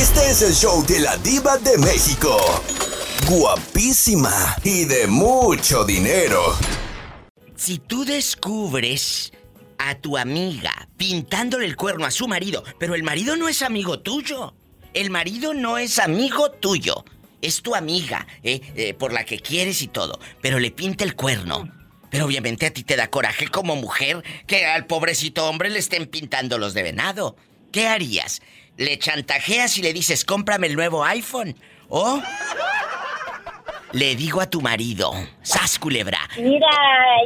Este es el show de la diva de México. Guapísima y de mucho dinero. Si tú descubres a tu amiga pintándole el cuerno a su marido, pero el marido no es amigo tuyo. El marido no es amigo tuyo. Es tu amiga, ¿eh? Eh, por la que quieres y todo. Pero le pinta el cuerno. Pero obviamente a ti te da coraje como mujer que al pobrecito hombre le estén pintando los de venado. ¿Qué harías? ¿Le chantajeas y le dices, cómprame el nuevo iPhone? ¿O le digo a tu marido, sas culebra? Mira,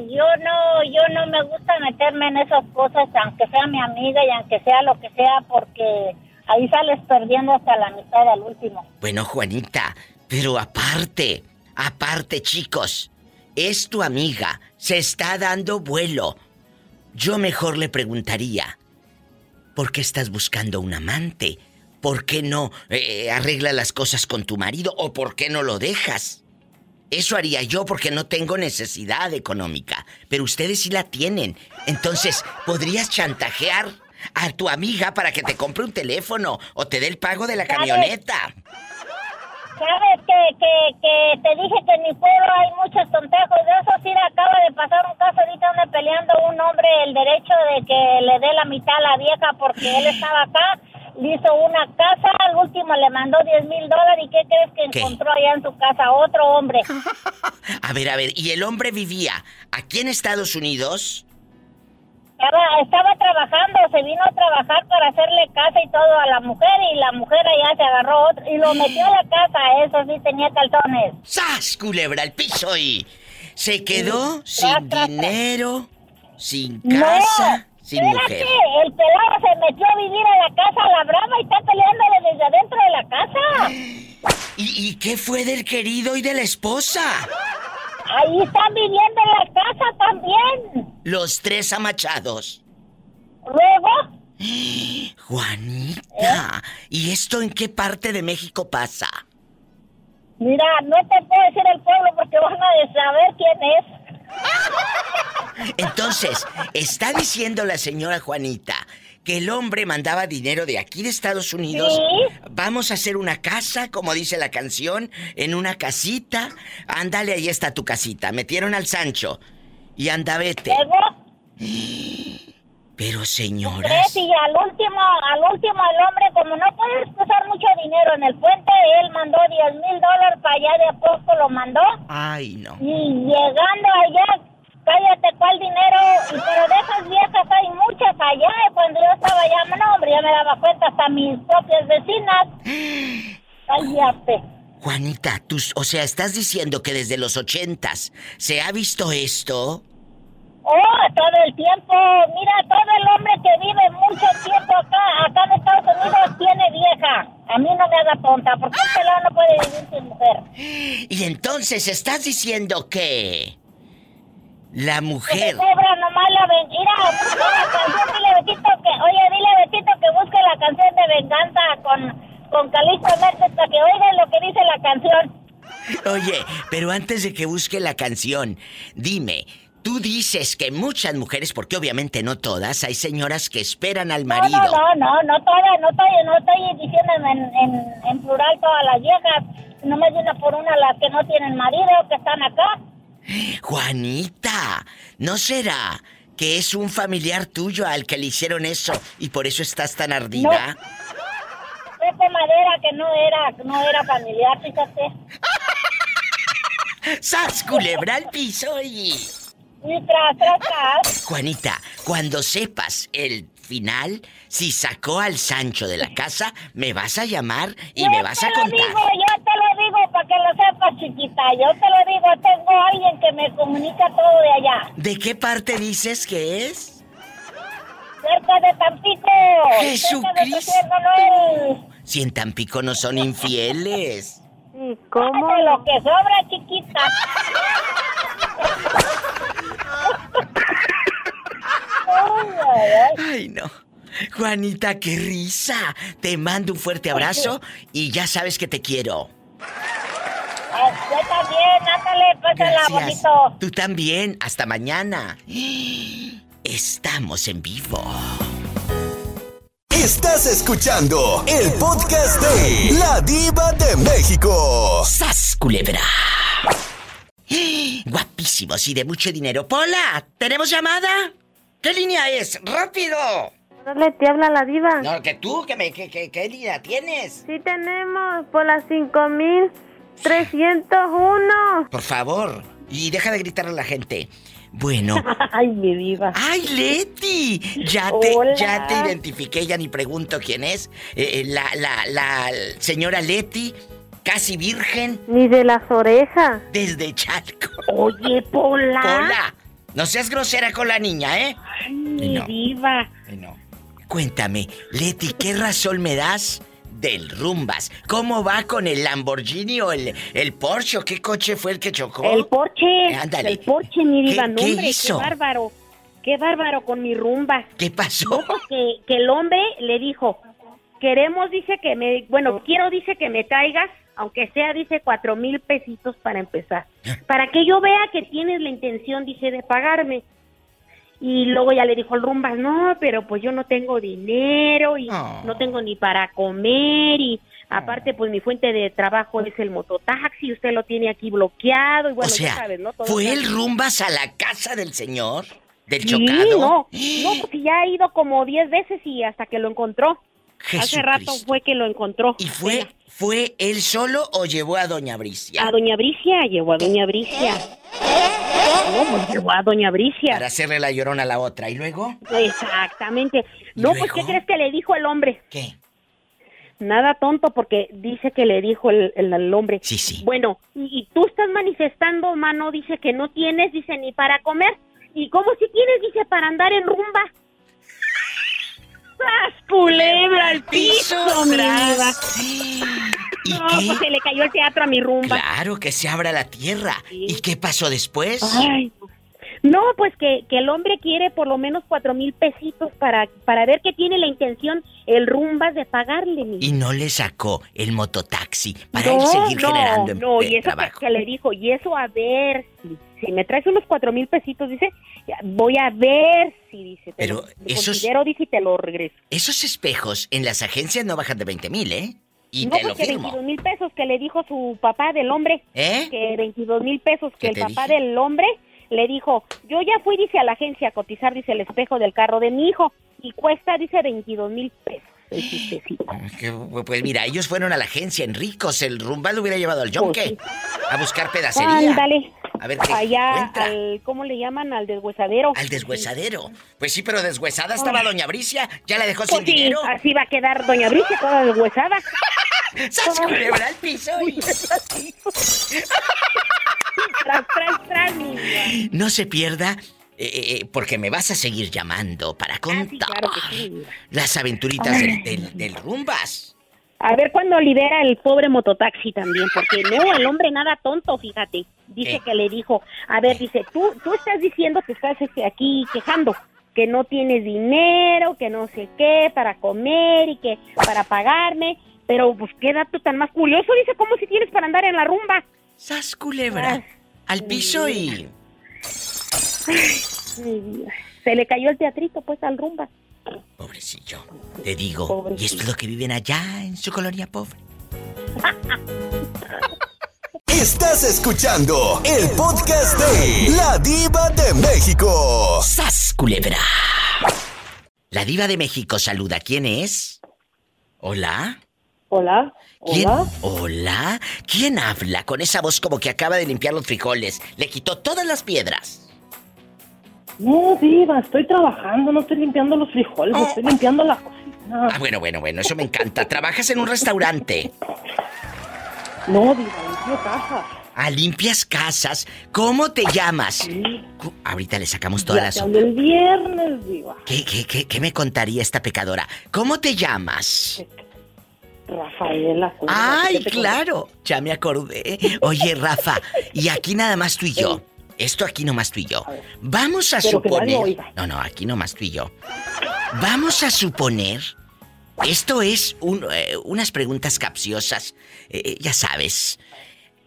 yo no, yo no me gusta meterme en esas cosas, aunque sea mi amiga y aunque sea lo que sea, porque ahí sales perdiendo hasta la mitad al último. Bueno, Juanita, pero aparte, aparte, chicos, es tu amiga, se está dando vuelo. Yo mejor le preguntaría, ¿por qué estás buscando un amante? ¿Por qué no eh, arregla las cosas con tu marido o por qué no lo dejas? Eso haría yo porque no tengo necesidad económica, pero ustedes sí la tienen. Entonces, ¿podrías chantajear a tu amiga para que te compre un teléfono o te dé el pago de la camioneta? Sabes que, que, que te dije que en mi pueblo hay muchos tontajos de eso. Sí, acaba de pasar un caso ahorita donde peleando un hombre el derecho de que le dé la mitad a la vieja porque él estaba acá. Le hizo una casa, al último le mandó 10 mil dólares y ¿qué crees que encontró allá en su casa? Otro hombre. a ver, a ver, ¿y el hombre vivía aquí en Estados Unidos? Estaba, trabajando, se vino a trabajar para hacerle casa y todo a la mujer y la mujer allá se agarró otro y lo metió a la casa, eso sí tenía calzones. ¡Sas, culebra al piso y se quedó sin dinero, sin casa, sin mujer? el pelado se metió a vivir a la casa a la brava y está peleándole desde adentro de la casa. ¿Y, ¿Y qué fue del querido y de la esposa? Ahí están viviendo en la casa también. Los tres amachados. ¿Luego? Juanita, ¿y esto en qué parte de México pasa? Mira, no te puedo decir el pueblo porque van a saber quién es. Entonces, está diciendo la señora Juanita que el hombre mandaba dinero de aquí de Estados Unidos. Vamos a hacer una casa, como dice la canción, en una casita. Ándale, ahí está tu casita. Metieron al Sancho. Y anda, vete. Pero señora. Y al último, al último el hombre, como no puedes usar mucho dinero en el puente, él mandó 10 mil dólares para allá de a lo mandó. Ay, no. Y llegando allá, cállate, ¿cuál dinero? Y, pero de esas viejas hay muchas allá. Cuando yo estaba allá, no, hombre, ya me daba cuenta hasta mis propias vecinas. Cállate. Juanita, tú, o sea, ¿estás diciendo que desde los ochentas se ha visto esto? Oh, todo el tiempo. Mira, todo el hombre que vive mucho tiempo acá, acá en Estados Unidos, tiene vieja. A mí no me haga tonta, porque este lado no puede vivir sin mujer. Y entonces, ¿estás diciendo que la mujer. Cobra nomás la Mira, busca la canción, dile Betito que. Oye, dile Betito que busque la canción de venganza con, con Calixto Mercedes para que oigan lo que dice la canción. Oye, pero antes de que busque la canción, dime, Tú dices que muchas mujeres, porque obviamente no todas, hay señoras que esperan al marido. No, no, no, no todas, no estoy, no estoy diciendo en, en, en plural todas las viejas, no me viene por una las que no tienen marido, que están acá. Juanita, ¿no será que es un familiar tuyo al que le hicieron eso y por eso estás tan ardida? No. de madera que no era, no era familiar, fíjate. ¡Sas, culebra al piso y... Y tras, tras, tras. Juanita, cuando sepas el final, si sacó al Sancho de la casa, me vas a llamar y me vas a contar. Digo, yo te lo digo para que lo sepas, chiquita. Yo te lo digo, tengo a alguien que me comunica todo de allá. ¿De qué parte dices que es? Cerca de Tampico. ¡Jesucristo! Si en Tampico no son infieles. ¿Cómo? De lo que sobra, chiquita. Ay, no. Juanita, qué risa. Te mando un fuerte abrazo y ya sabes que te quiero. Yo también, ándale, pásala bonito. Tú también, hasta mañana. Estamos en vivo. Estás escuchando el podcast de La Diva de México. ¡Sas, culebra! Guapísimos y de mucho dinero. Pola, ¿tenemos llamada? ¿Qué línea es? ¡Rápido! Dale, te habla la diva. No, que tú, que me, que, que- ¿qué línea tienes? Sí tenemos por las 5301. Por favor, y deja de gritarle a la gente. Bueno. Ay, mi diva. ¡Ay, Leti! Ya te, Hola. ya te identifiqué, ya ni pregunto quién es. Eh, eh, la, la, la señora Leti, casi virgen, Ni de las orejas. desde Chalco. Oye, Pola. Hola. No seas grosera con la niña, ¿eh? Ay, No. diva. No. Cuéntame, Leti, ¿qué razón me das del Rumbas? ¿Cómo va con el Lamborghini o el, el Porsche? ¿O ¿Qué coche fue el que chocó? El Porsche. Eh, ándale. El Porsche, mi diva. ¿Qué- no, qué hizo? qué bárbaro. Qué bárbaro con mi rumba. ¿Qué pasó? No, que, que el hombre le dijo, queremos, dice que me, bueno, quiero, dice que me traigas, aunque sea, dice, cuatro mil pesitos para empezar. Para que yo vea que tienes la intención, dice, de pagarme. Y luego ya le dijo el Rumbas, no, pero pues yo no tengo dinero y Oh. no tengo ni para comer y aparte pues mi fuente de trabajo es el mototaxi, usted lo tiene aquí bloqueado y bueno, o sea, ya sabes, ¿no? Todo ¿fue el Rumbas a la casa del señor? ¿Del Sí, chocado? no, no, porque ya ha ido como 10 veces y hasta que lo encontró. Hace rato fue que lo encontró. ¿Y fue, Mira, fue él solo o llevó a Doña Bricia? A Doña Bricia, llevó a Doña Bricia. No, pues llevó a Doña Bricia. Para hacerle la llorona a la otra. ¿Y luego? Exactamente. ¿Y No, pues, ¿qué crees que le dijo el hombre? ¿Qué? Nada tonto, porque dice que le dijo el, el- el hombre. Sí, sí. Bueno, y, y tú estás manifestando, mano, dice que no tienes, dice, ni para comer. ¿Y cómo si tienes, dice, para andar en rumba? ¡Sas, culebra al piso, tras. ¿Y No, qué? pues se le cayó el teatro a mi rumba. Claro que se abra la tierra. Sí. ¿Y qué pasó después? Ay, no, pues que, que el hombre quiere por lo menos cuatro mil pesitos para, para ver que tiene la intención el rumbas de pagarle. Mi. Y no le sacó el mototaxi para no, él seguir no, generando no, y eso que, trabajo. que le dijo, y eso a ver, si, si me traes unos cuatro mil pesitos, dice, voy a ver si dice, te Pero lo- esos- considero, dice, y te lo regreso. Esos espejos en las agencias no bajan de 20 mil, ¿eh? Y no, te lo firmo. 22 mil pesos que le dijo su papá del hombre, ¿Eh? que 22 mil pesos ¿Qué que el papá dije? del hombre le dijo, yo ya fui, dice, a la agencia a cotizar, dice, el espejo del carro de mi hijo y cuesta, dice, 22 mil pesos el chistecito. Que, Pues mira, ellos fueron a la agencia en Ricos. El rumba lo hubiera llevado al yonque a buscar pedacería. Ándale. A ver qué Allá, encuentra. al, ¿cómo le llaman? Al deshuesadero. Al deshuesadero. Pues sí, pero deshuesada estaba Doña Bricia. Ya la dejó sin Pues sí, dinero. así va a quedar Doña Bricia toda deshuesada. ¡Sas, culebra al piso! y- tras, tras, tras, vida. No se pierda, eh, eh, eh, porque me vas a seguir llamando para Ah, sí, contar claro sí, las aventuritas del, del- del rumbas. A ver cuándo libera el pobre mototaxi también, porque no, el hombre nada tonto, fíjate. Dice que le dijo, a ver, dice, tú, tú estás diciendo que estás este, aquí quejando, que no tienes dinero, que no sé qué, para comer y que para pagarme, pero pues qué dato tan más curioso, dice, como si tienes para andar en la rumba. ¡Sas, culebra! Al piso y... Se le cayó el teatrito, pues, al rumba. Pobrecillo. Te digo, y esto es lo que viven allá en su colonia pobre. Estás escuchando el podcast de La Diva de México. ¡Sas, culebra! La diva de México saluda. ¿Quién es? ¿Hola? Hola, ¿Quién? hola. ¿Hola? ¿Quién habla con esa voz como que acaba de limpiar los frijoles? Le quitó todas las piedras. No, diva, estoy trabajando, no estoy limpiando los frijoles, Oh. estoy limpiando la cocina. Ah, bueno, bueno, bueno, eso me encanta. Trabajas en un restaurante. No, diva, limpio cajas. Ah, limpias casas. ¿Cómo te llamas? Sí, Ahorita le sacamos todas ya las... te el viernes, diva. ¿Qué, qué, qué, qué me contaría esta pecadora? ¿Cómo te llamas? Rafaela. ¿cómo ¡Ay, claro! Ya me acordé. Oye, Rafa, y aquí nada más tú y yo. Esto aquí nomás tú y yo. A. Vamos a Pero suponer... No, no, aquí nomás tú y yo. Vamos a suponer... Esto es un, eh, unas preguntas capciosas. Eh, ya sabes.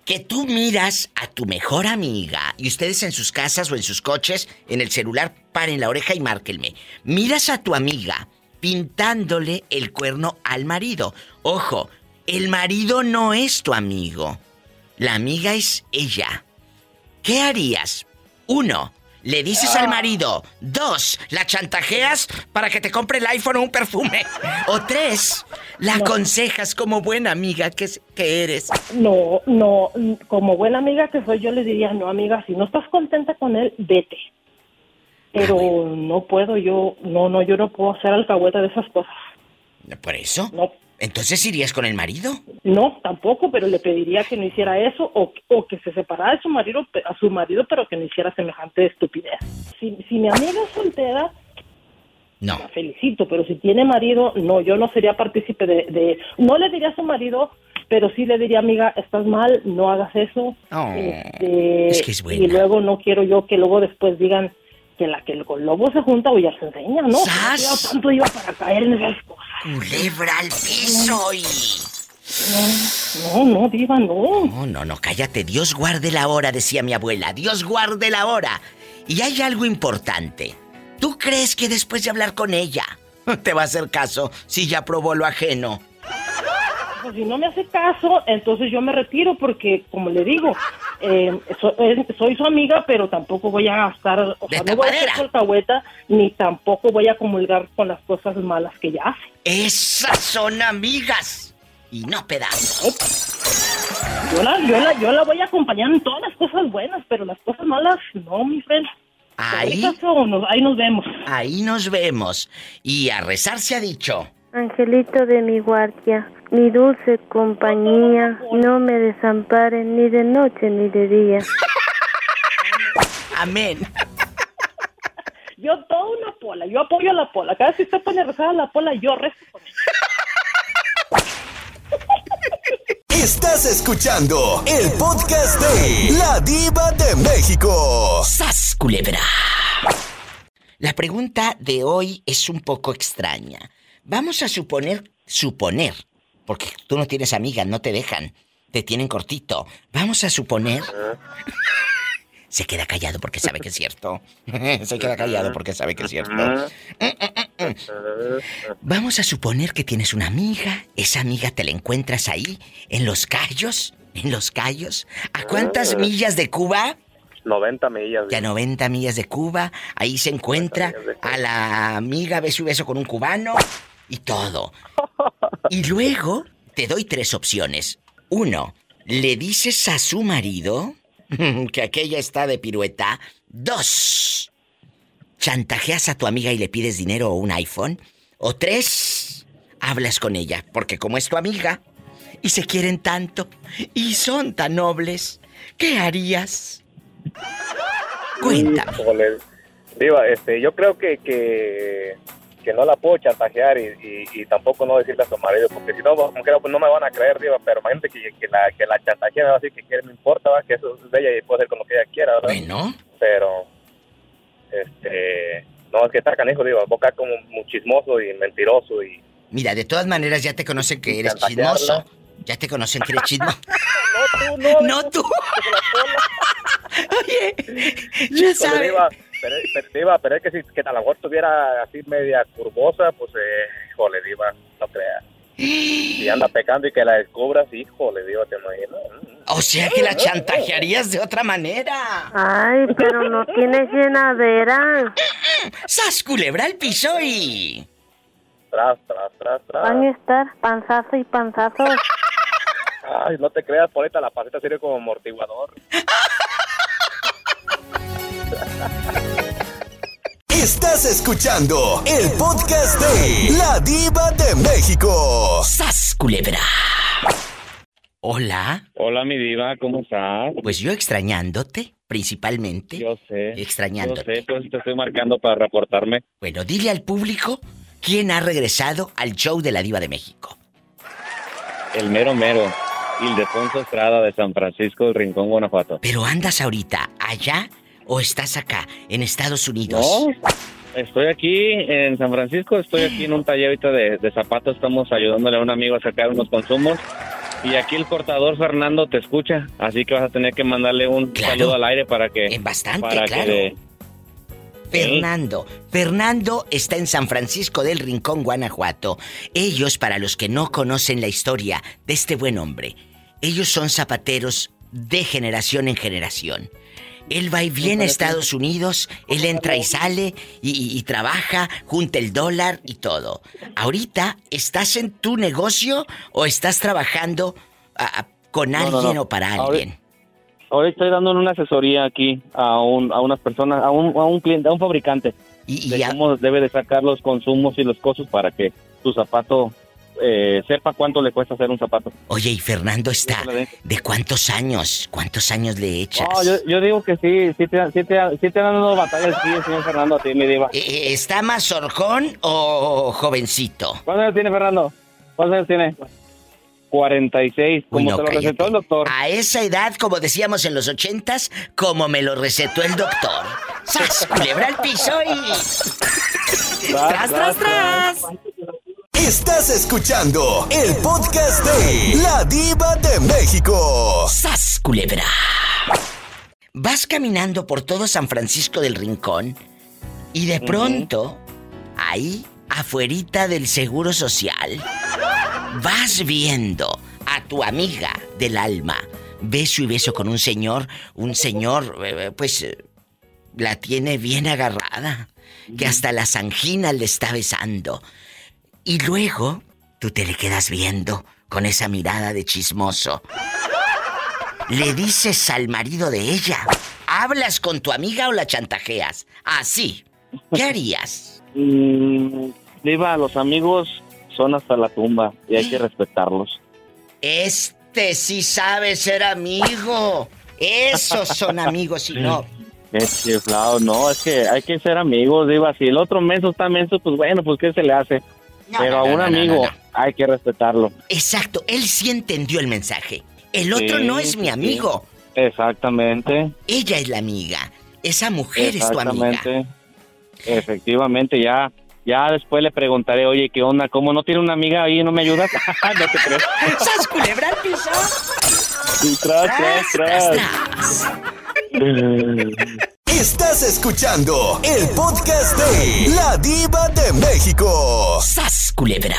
Que tú miras a tu mejor amiga y ustedes en sus casas o en sus coches, en el celular, paren la oreja y márquenme. Miras a tu amiga pintándole el cuerno al marido. Ojo, el marido no es tu amigo. La amiga es ella. ¿Qué harías? Uno, le dices al marido. Dos, la chantajeas para que te compre el iPhone o un perfume. O tres, la aconsejas como buena amiga que, que eres. No, no, como buena amiga que soy, yo le diría, no, amiga, si no estás contenta con él, vete. Pero no puedo, yo, no, no, yo no puedo hacer alcahueta de esas cosas. ¿Por eso? No, Entonces irías con el marido. no, tampoco, pero le pediría que no hiciera eso o, o que se separara de su marido, a su marido, pero que no hiciera semejante estupidez. Si, si mi amiga es soltera, No. la felicito, pero si tiene marido, no, yo no sería partícipe de, de- no le diría a su marido, pero sí le diría, amiga, estás mal, no hagas eso. Oh, Este, es que es buena. Y luego no quiero yo que luego después digan que la que el con lobo se junta o ya se enseña, ¿no? ¡Sas! Tanto iba para caer en esas cosas. Culebra al piso y... No, no, diva, no. No, no, no, cállate. Dios guarde la hora, decía mi abuela. Dios guarde la hora. Y hay algo importante. ¿Tú crees que después de hablar con ella te va a hacer caso si ya probó lo ajeno? Pues si no me hace caso, entonces yo me retiro porque, como le digo, eh, so- eh, soy su amiga, pero tampoco voy a gastar, o De sea, no voy a hacer ni tampoco voy a comulgar con las cosas malas que ella hace. Esas son amigas y no pedazos. Yo la, yo, la, yo la voy a acompañar en todas las cosas buenas, pero las cosas malas, no, mi friend. Ahí, ahí nos vemos. ahí nos vemos. Y a rezar se ha dicho. Angelito de mi guardia, mi dulce compañía, no me desamparen ni de noche ni de día. Amén. Yo toda una pola, yo apoyo a la pola. Cada vez que usted pone a rezar a la pola, yo rezo con ella. Estás escuchando el podcast de La Diva de México. ¡Sas, culebra! La pregunta de hoy es un poco extraña. Vamos a suponer, suponer, porque tú no tienes amigas, no te dejan, te tienen cortito. Vamos a suponer... Se queda callado porque sabe que es cierto. Se queda callado porque sabe que es cierto. Vamos a suponer que tienes una amiga. Esa amiga te la encuentras ahí, en Los Cayos. En Los Cayos. ¿A cuántas millas de Cuba? 90 millas. que a 90 millas de Cuba, ahí se encuentra a la amiga beso y beso con un cubano y todo. Y luego te doy tres opciones. Uno, le dices a su marido que aquella está de pirueta. Dos, chantajeas a tu amiga y le pides dinero o un iPhone. O tres, hablas con ella, porque como es tu amiga y se quieren tanto y son tan nobles, ¿qué harías? Cuéntame. Diva, este, yo creo que, que no la puedo chantajear y, y, y tampoco no decirle a su marido, porque si no, como quiera, pues no me van a creer, Diva, pero imagínate que, que la, que la chantajea, me va a decir que quiere, me importa, ¿va? que eso es de ella y puede hacer con lo que ella quiera, ¿verdad? Bueno, Pero, este, no, es que está canijo, Diva, boca como muy chismoso y mentiroso y... mira, de todas maneras ya te conocen que eres chismoso. Ya te conocen que eres chismoso. No, tú, no, No tú. Oye, ya sabes. Pero, pero, Diva, pero es que si que a lo mejor tuviera así media curvosa, pues, eh, híjole, Diva, no creas. Si anda pecando y que la descubras, híjole, Diva, te imaginas. O sea que la chantajearías de otra manera. Ay, pero no tienes llenadera. ¡Sas culebra al piso y. Tras, tras, tras, tras. Van a estar panzazo y panzazo. Ay, no te creas, por ahorita la paseta sirve como amortiguador. Estás escuchando el podcast de La Diva de México. ¡Sas culebra! Hola. Hola, mi diva, ¿cómo estás? Pues yo extrañándote, principalmente. Yo sé. Extrañándote. Yo sé, pues te estoy marcando para reportarme. Bueno, dile al público quién ha regresado al show de la Diva de México. El mero mero. Ildefonso Estrada de San Francisco, del Rincón, Guanajuato. Pero andas ahorita allá o estás acá, en Estados Unidos. No, estoy aquí en San Francisco, estoy aquí en un taller de, de zapatos, estamos ayudándole a un amigo a sacar unos consumos. Y aquí el cortador Fernando te escucha, así que vas a tener que mandarle un Claro. saludo al aire para que... En bastante, para claro. que Fernando. Fernando está en San Francisco del Rincón, Guanajuato. Ellos, para los que no conocen la historia de este buen hombre, ellos son zapateros de generación en generación. Él va y viene a Estados Unidos, él entra y sale y, y trabaja, junta el dólar y todo. Ahorita, ¿estás en tu negocio o estás trabajando a- a- con No, alguien no. o para alguien? Hoy estoy dando una asesoría aquí a, un, a unas personas, a un, a un cliente, a un fabricante. Y, cómo debe de sacar los consumos y los costos para que tu zapato eh, sepa cuánto le cuesta hacer un zapato. Oye, y Fernando está. De- ¿De cuántos años? ¿Cuántos años le echas? No, yo, yo digo que sí, sí te, sí te, sí te dan unas batallas, sí, señor Fernando, a ti, mi diva. Eh, eh, ¿Está más orjón o jovencito? ¿Cuántos años tiene Fernando? ¿Cuántos años tiene? 46, como no, te lo cállate. recetó el doctor. A esa edad, como decíamos en los ochentas, como me lo recetó el doctor. ¡Sas! Culebra al piso y... ¡Tras, tras, tras! Estás escuchando el podcast de La Diva de México. ¡Sas! Culebra. Vas caminando por todo San Francisco del Rincón y de pronto, ahí, afuerita del Seguro Social, vas viendo a tu amiga del alma, beso y beso con un señor, un señor, eh, pues, eh, la tiene bien agarrada, que hasta las anginas le está besando. Y luego, tú te le quedas viendo con esa mirada de chismoso. Le dices al marido de ella, ¿hablas con tu amiga o la chantajeas? Así. ¿Qué harías? Mm, diva, los amigos son hasta la tumba y hay que respetarlos. Este sí sabe ser amigo. Esos son amigos y no. Es chiflado, no, es que hay que ser amigos, diva. Si el otro menso está menso, pues bueno, pues ¿qué se le hace? No, Pero no, a un amigo hay que respetarlo. Exacto, él sí entendió el mensaje. El otro Sí, no es mi sí. amigo. Exactamente. Ella es la amiga. Esa mujer es tu amiga. Exactamente. Efectivamente, ya ya después le preguntaré, oye, ¿qué onda? ¿Cómo no tiene una amiga ahí? ¿No me ayudas? no te creo. ¡Sas culebra al piso! Tras, tras, ¡Tras, tras. tras! Estás escuchando el podcast de La Diva de México. ¡Sas, culebra!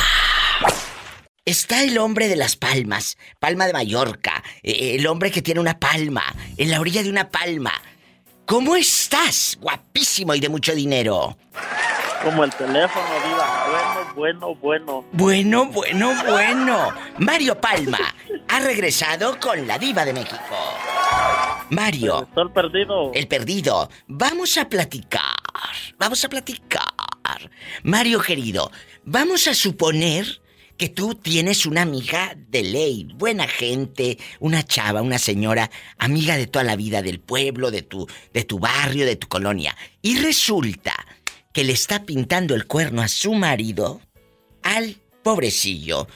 Está el hombre de las palmas, palma de Mallorca, eh, el hombre que tiene una palma, en la orilla de una palma. ¿Cómo estás? Guapísimo y de mucho dinero. Como el teléfono, diva. Bueno, bueno, bueno. Bueno, bueno, bueno. Mario Palma ha regresado con la diva de México. Mario, Está el perdido. el perdido, vamos a platicar. Vamos a platicar. Mario querido, vamos a suponer que tú tienes una amiga de ley, buena gente, una chava, una señora, amiga de toda la vida del pueblo, de tu, de tu barrio, de tu colonia. Y resulta que le está pintando el cuerno a su marido, al pobrecillo.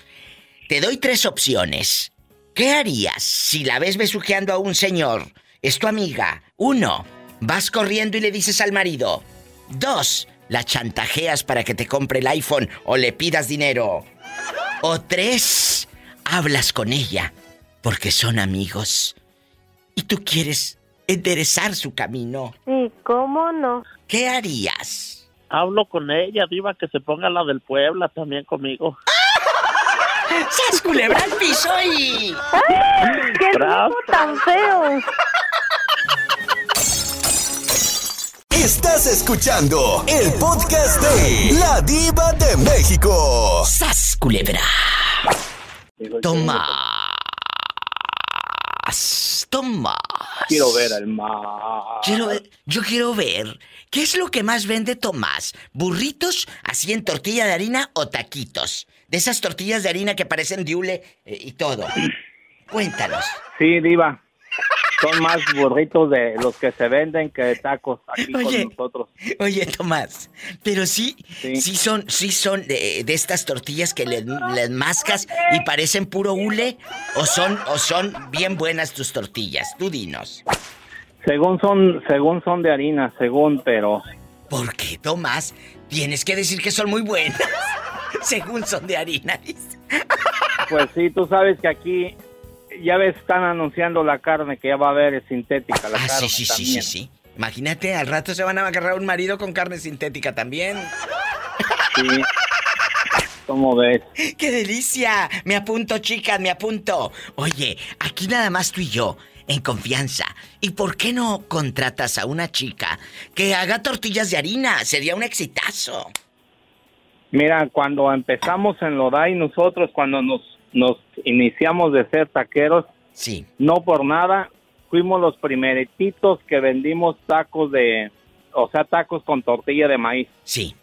Te doy tres opciones. ¿Qué harías si la ves besuqueando a un señor? Es tu amiga. Uno, vas corriendo y le dices al marido. Dos, la chantajeas para que te compre el iPhone o le pidas dinero. O tres, hablas con ella porque son amigos y tú quieres enderezar su camino. Sí, ¿cómo no? ¿Qué harías? Hablo con ella, diva, que se ponga la del Puebla también conmigo. ¡Sas culebra al piso y... ¡Ay! ¡Qué tan feo! Estás escuchando el podcast de La Diva de México. ¡Sas culebra! Toma. Toma. Quiero ver al mar. Quiero ver- yo quiero ver qué es lo que más vende Tomás. ¿Burritos así en tortilla de harina o taquitos? De esas tortillas de harina que parecen diule eh, y todo. Cuéntanos. Sí, diva. Son más burritos de los que se venden que de tacos aquí Oye. con nosotros. Oye, Tomás, pero sí, sí, Sí. son, sí son de, de estas tortillas que le- les mascas y parecen puro hule, o son, o son bien buenas tus tortillas. Tú dinos. Según son, según son de harina, según, pero ¿Por qué, Tomás? Tienes que decir que son muy buenas. Según son de harina, dice. pues sí, tú sabes que aquí ya ves están anunciando la carne que ya va a haber es sintética la Ah, carne sí, sí, sí, sí. Imagínate, al rato se van a agarrar un marido con carne sintética también. Sí. ¿Cómo ves? ¡Qué delicia! Me apunto, chicas, me apunto. Oye, aquí nada más tú y yo, en confianza. ¿Y por qué no contratas a una chica que haga tortillas de harina? Sería un exitazo. Mira, cuando empezamos en Lodai, nosotros cuando nos, nos iniciamos de ser taqueros, Sí. no por nada, fuimos los primeritos que vendimos tacos de, o sea, tacos con tortilla de maíz. Sí.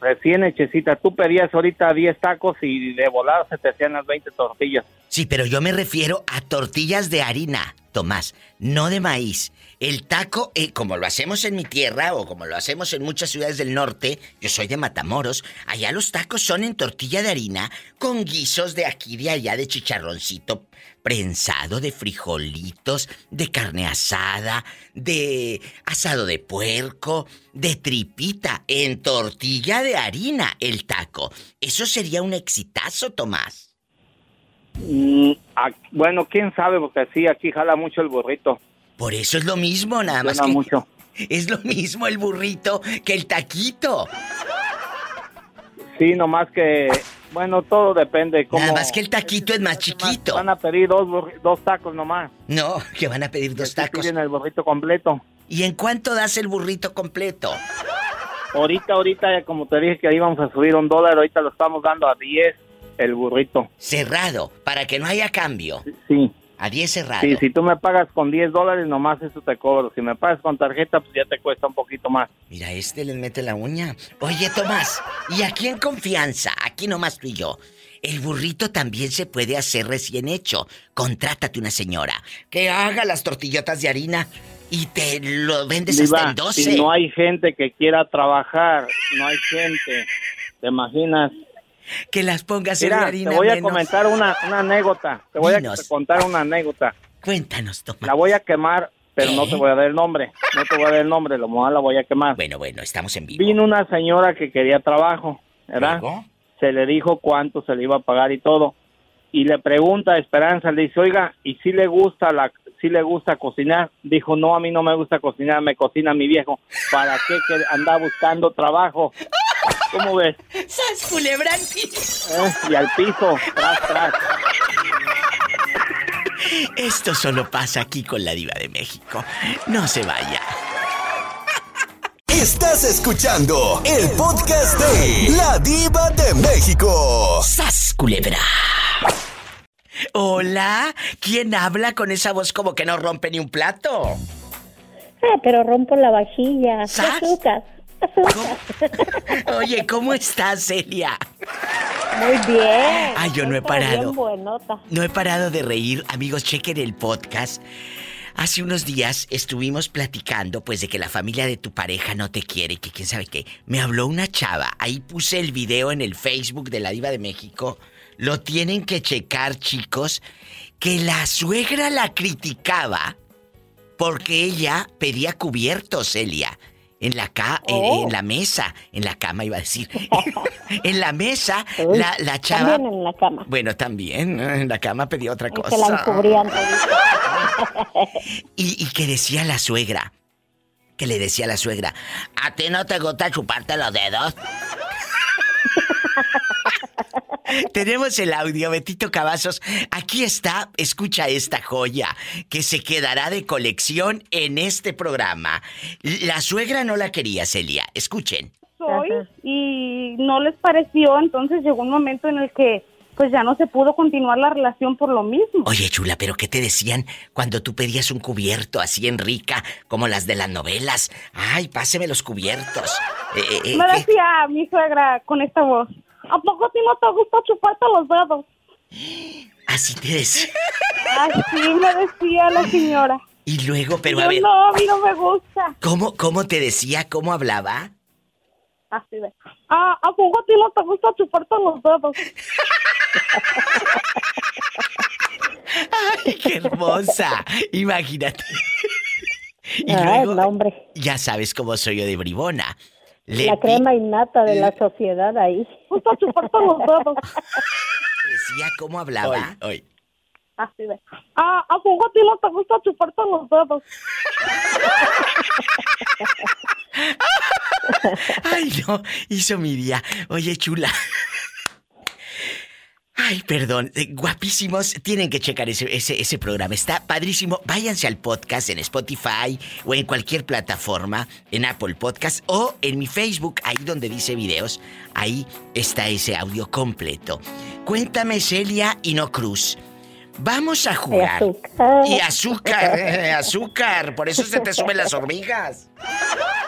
Recién hechecita, tú pedías ahorita 10 tacos y de volar se te hacían las 20 tortillas. Sí, pero yo me refiero a tortillas de harina, Tomás, no de maíz. El taco, eh, como lo hacemos en mi tierra o como lo hacemos en muchas ciudades del norte, yo soy de Matamoros, allá los tacos son en tortilla de harina con guisos de aquí de allá de chicharroncito prensado, de frijolitos, de carne asada, de asado de puerco, de tripita, en tortilla de harina el taco. Eso sería un exitazo, Tomás. Mm, bueno, quién sabe, porque sí, aquí jala mucho el burrito. Por eso es lo mismo, nada más Suena que mucho. es lo mismo el burrito que el taquito. Sí, nomás que, bueno, todo depende. Cómo, Nada más que el taquito es más chiquito. Van a pedir dos, dos tacos nomás. No, que van a pedir dos tacos. Piden el burrito completo. ¿Y en cuánto das el burrito completo? Ahorita, ahorita, como te dije que íbamos a subir un dólar, ahorita lo estamos dando a 10 el burrito. Cerrado, para que no haya cambio. Sí. A 10 cerrado. Sí, si tú me pagas con 10 dólares, nomás eso te cobro. Si me pagas con tarjeta, pues ya te cuesta un poquito más. Mira, este le mete la uña. Oye, Tomás, y aquí en confianza, aquí nomás tú y yo. El burrito también se puede hacer recién hecho. Contrátate una señora que haga las tortillotas de harina y te lo vendes hasta en 12. si no hay gente que quiera trabajar, no hay gente. ¿Te imaginas? Que las pongas en Mira, la harina te voy a menos. comentar una, una anécdota. Te voy Dinos. a contar una anécdota. Cuéntanos, Tomás. La voy a quemar, pero no te voy a dar el nombre. No te voy a dar el nombre, lo mejor la voy a quemar. Bueno, bueno, estamos en vivo. Vino una señora que quería trabajo, ¿verdad? Luego, Se le dijo cuánto se le iba a pagar y todo. Y le pregunta a Esperanza, le dice, oiga, ¿y si le gusta la, si le gusta cocinar? Dijo, no, a mí no me gusta cocinar, me cocina mi viejo. ¿Para qué que anda buscando trabajo? ¿Cómo ves? ¡Sas culebra! ¿Eh? Y al piso, tras, tras. Esto solo pasa aquí con la diva de México. No se vaya. Estás escuchando el podcast de La Diva de México. ¡Sas culebra! Hola, ¿quién habla con esa voz como que no rompe ni un plato? Ah, pero rompo la vajilla. ¿Sas? Oye, ¿cómo estás, Celia? Muy bien. Ay, yo no he parado. No he parado de reír. Amigos, chequen el podcast. Hace unos días estuvimos platicando, pues, de que la familia de tu pareja no te quiere y que quién sabe qué. Me habló una chava. Ahí puse el video en el Facebook de la Diva de México. Lo tienen que checar, chicos. Que la suegra la criticaba porque ella pedía cubiertos, Celia. En la, ca en- Oh. en la mesa, en la cama iba a decir. en la mesa, la, la chava. También en la cama. Bueno, también, en la cama pedía otra cosa. que la encubrían. Y, y que decía la suegra, que le decía la suegra, ¿a ti no te gusta chuparte los dedos? Tenemos el audio, Betito Cavazos. Aquí está, escucha esta joya que se quedará de colección en este programa. La suegra no la quería, Celia. Escuchen. soy y no les pareció, entonces llegó un momento en el que pues ya no se pudo continuar la relación por lo mismo. Oye, chula, ¿pero qué te decían cuando tú pedías un cubierto así en rica, como las de las novelas? Ay, páseme los cubiertos. Eh, eh, eh, Me ¿qué? decía mi suegra con esta voz, ¿a poco a ti no te gusta chuparte los dedos? Así te decía. Así me decía la señora. Y luego, pero a ver, no, a mí no me gusta. ¿cómo, ¿cómo te decía? ¿Cómo hablaba? Así de, ah, ¿a poco a ti no te gusta chuparte los dedos? ¡Ay, qué hermosa! Imagínate. Y Ay, luego, no, hombre. ya sabes cómo soy yo de bribona. Le La crema innata de la sociedad ahí. Gusta chuparte los dedos. decía cómo hablaba. Así de, ah, ¿a no te gusta chuparte los dedos? Ay, no, hizo mi día. Oye, chula. Ay, perdón, eh, guapísimos, tienen que checar ese, ese, programa, está padrísimo. Váyanse al podcast en Spotify o en cualquier plataforma, en Apple Podcast o en mi Facebook, ahí donde dice videos, ahí está ese audio completo. Cuéntame, Celia y no Cruz. Vamos a jugar. azúcar. Y azúcar, eh, azúcar, por eso se te suben las hormigas.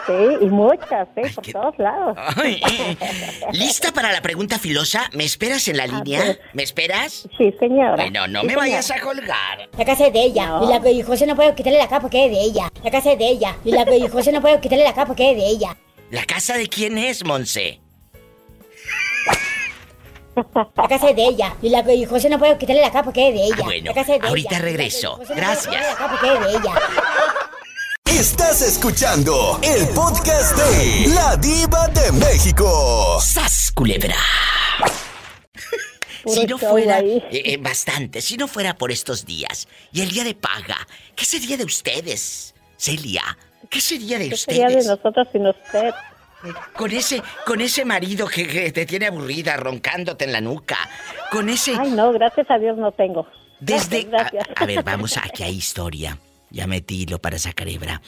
Sí, y muchas, ¿eh? Por todos lados. Ay, eh. ¿Lista para la pregunta filosa? ¿Me esperas en la línea? pues. ¿Me esperas? Sí, señora. Bueno, no Sí, me señora. vayas a colgar. La casa es de ella. Y la que José no puede quitarle la capa porque es de ella. La casa es de ella. Y la que José no puede quitarle la capa porque es de ella. ¿La casa de quién es, Monse? La casa es de ella. Y la que José no puede quitarle la capa porque es de ella. Ah, bueno, La casa es de ahorita ella. regreso. José no Gracias. quitarle la capa porque es de ella. Estás escuchando el podcast de La Diva de México. ¡Sas, culebra! Si no fuera, eh, eh, bastante, si no fuera por estos días y el día de paga, ¿qué sería de ustedes, Celia? ¿Qué sería de ¿Qué sería de ustedes? nosotros sin usted? Con ese, con ese marido que, que te tiene aburrida, roncándote en la nuca. Con ese. Ay, no, gracias a Dios no tengo. Desde. Gracias. A, a ver, vamos a aquí hay historia. Ya metí lo para sacar hebra.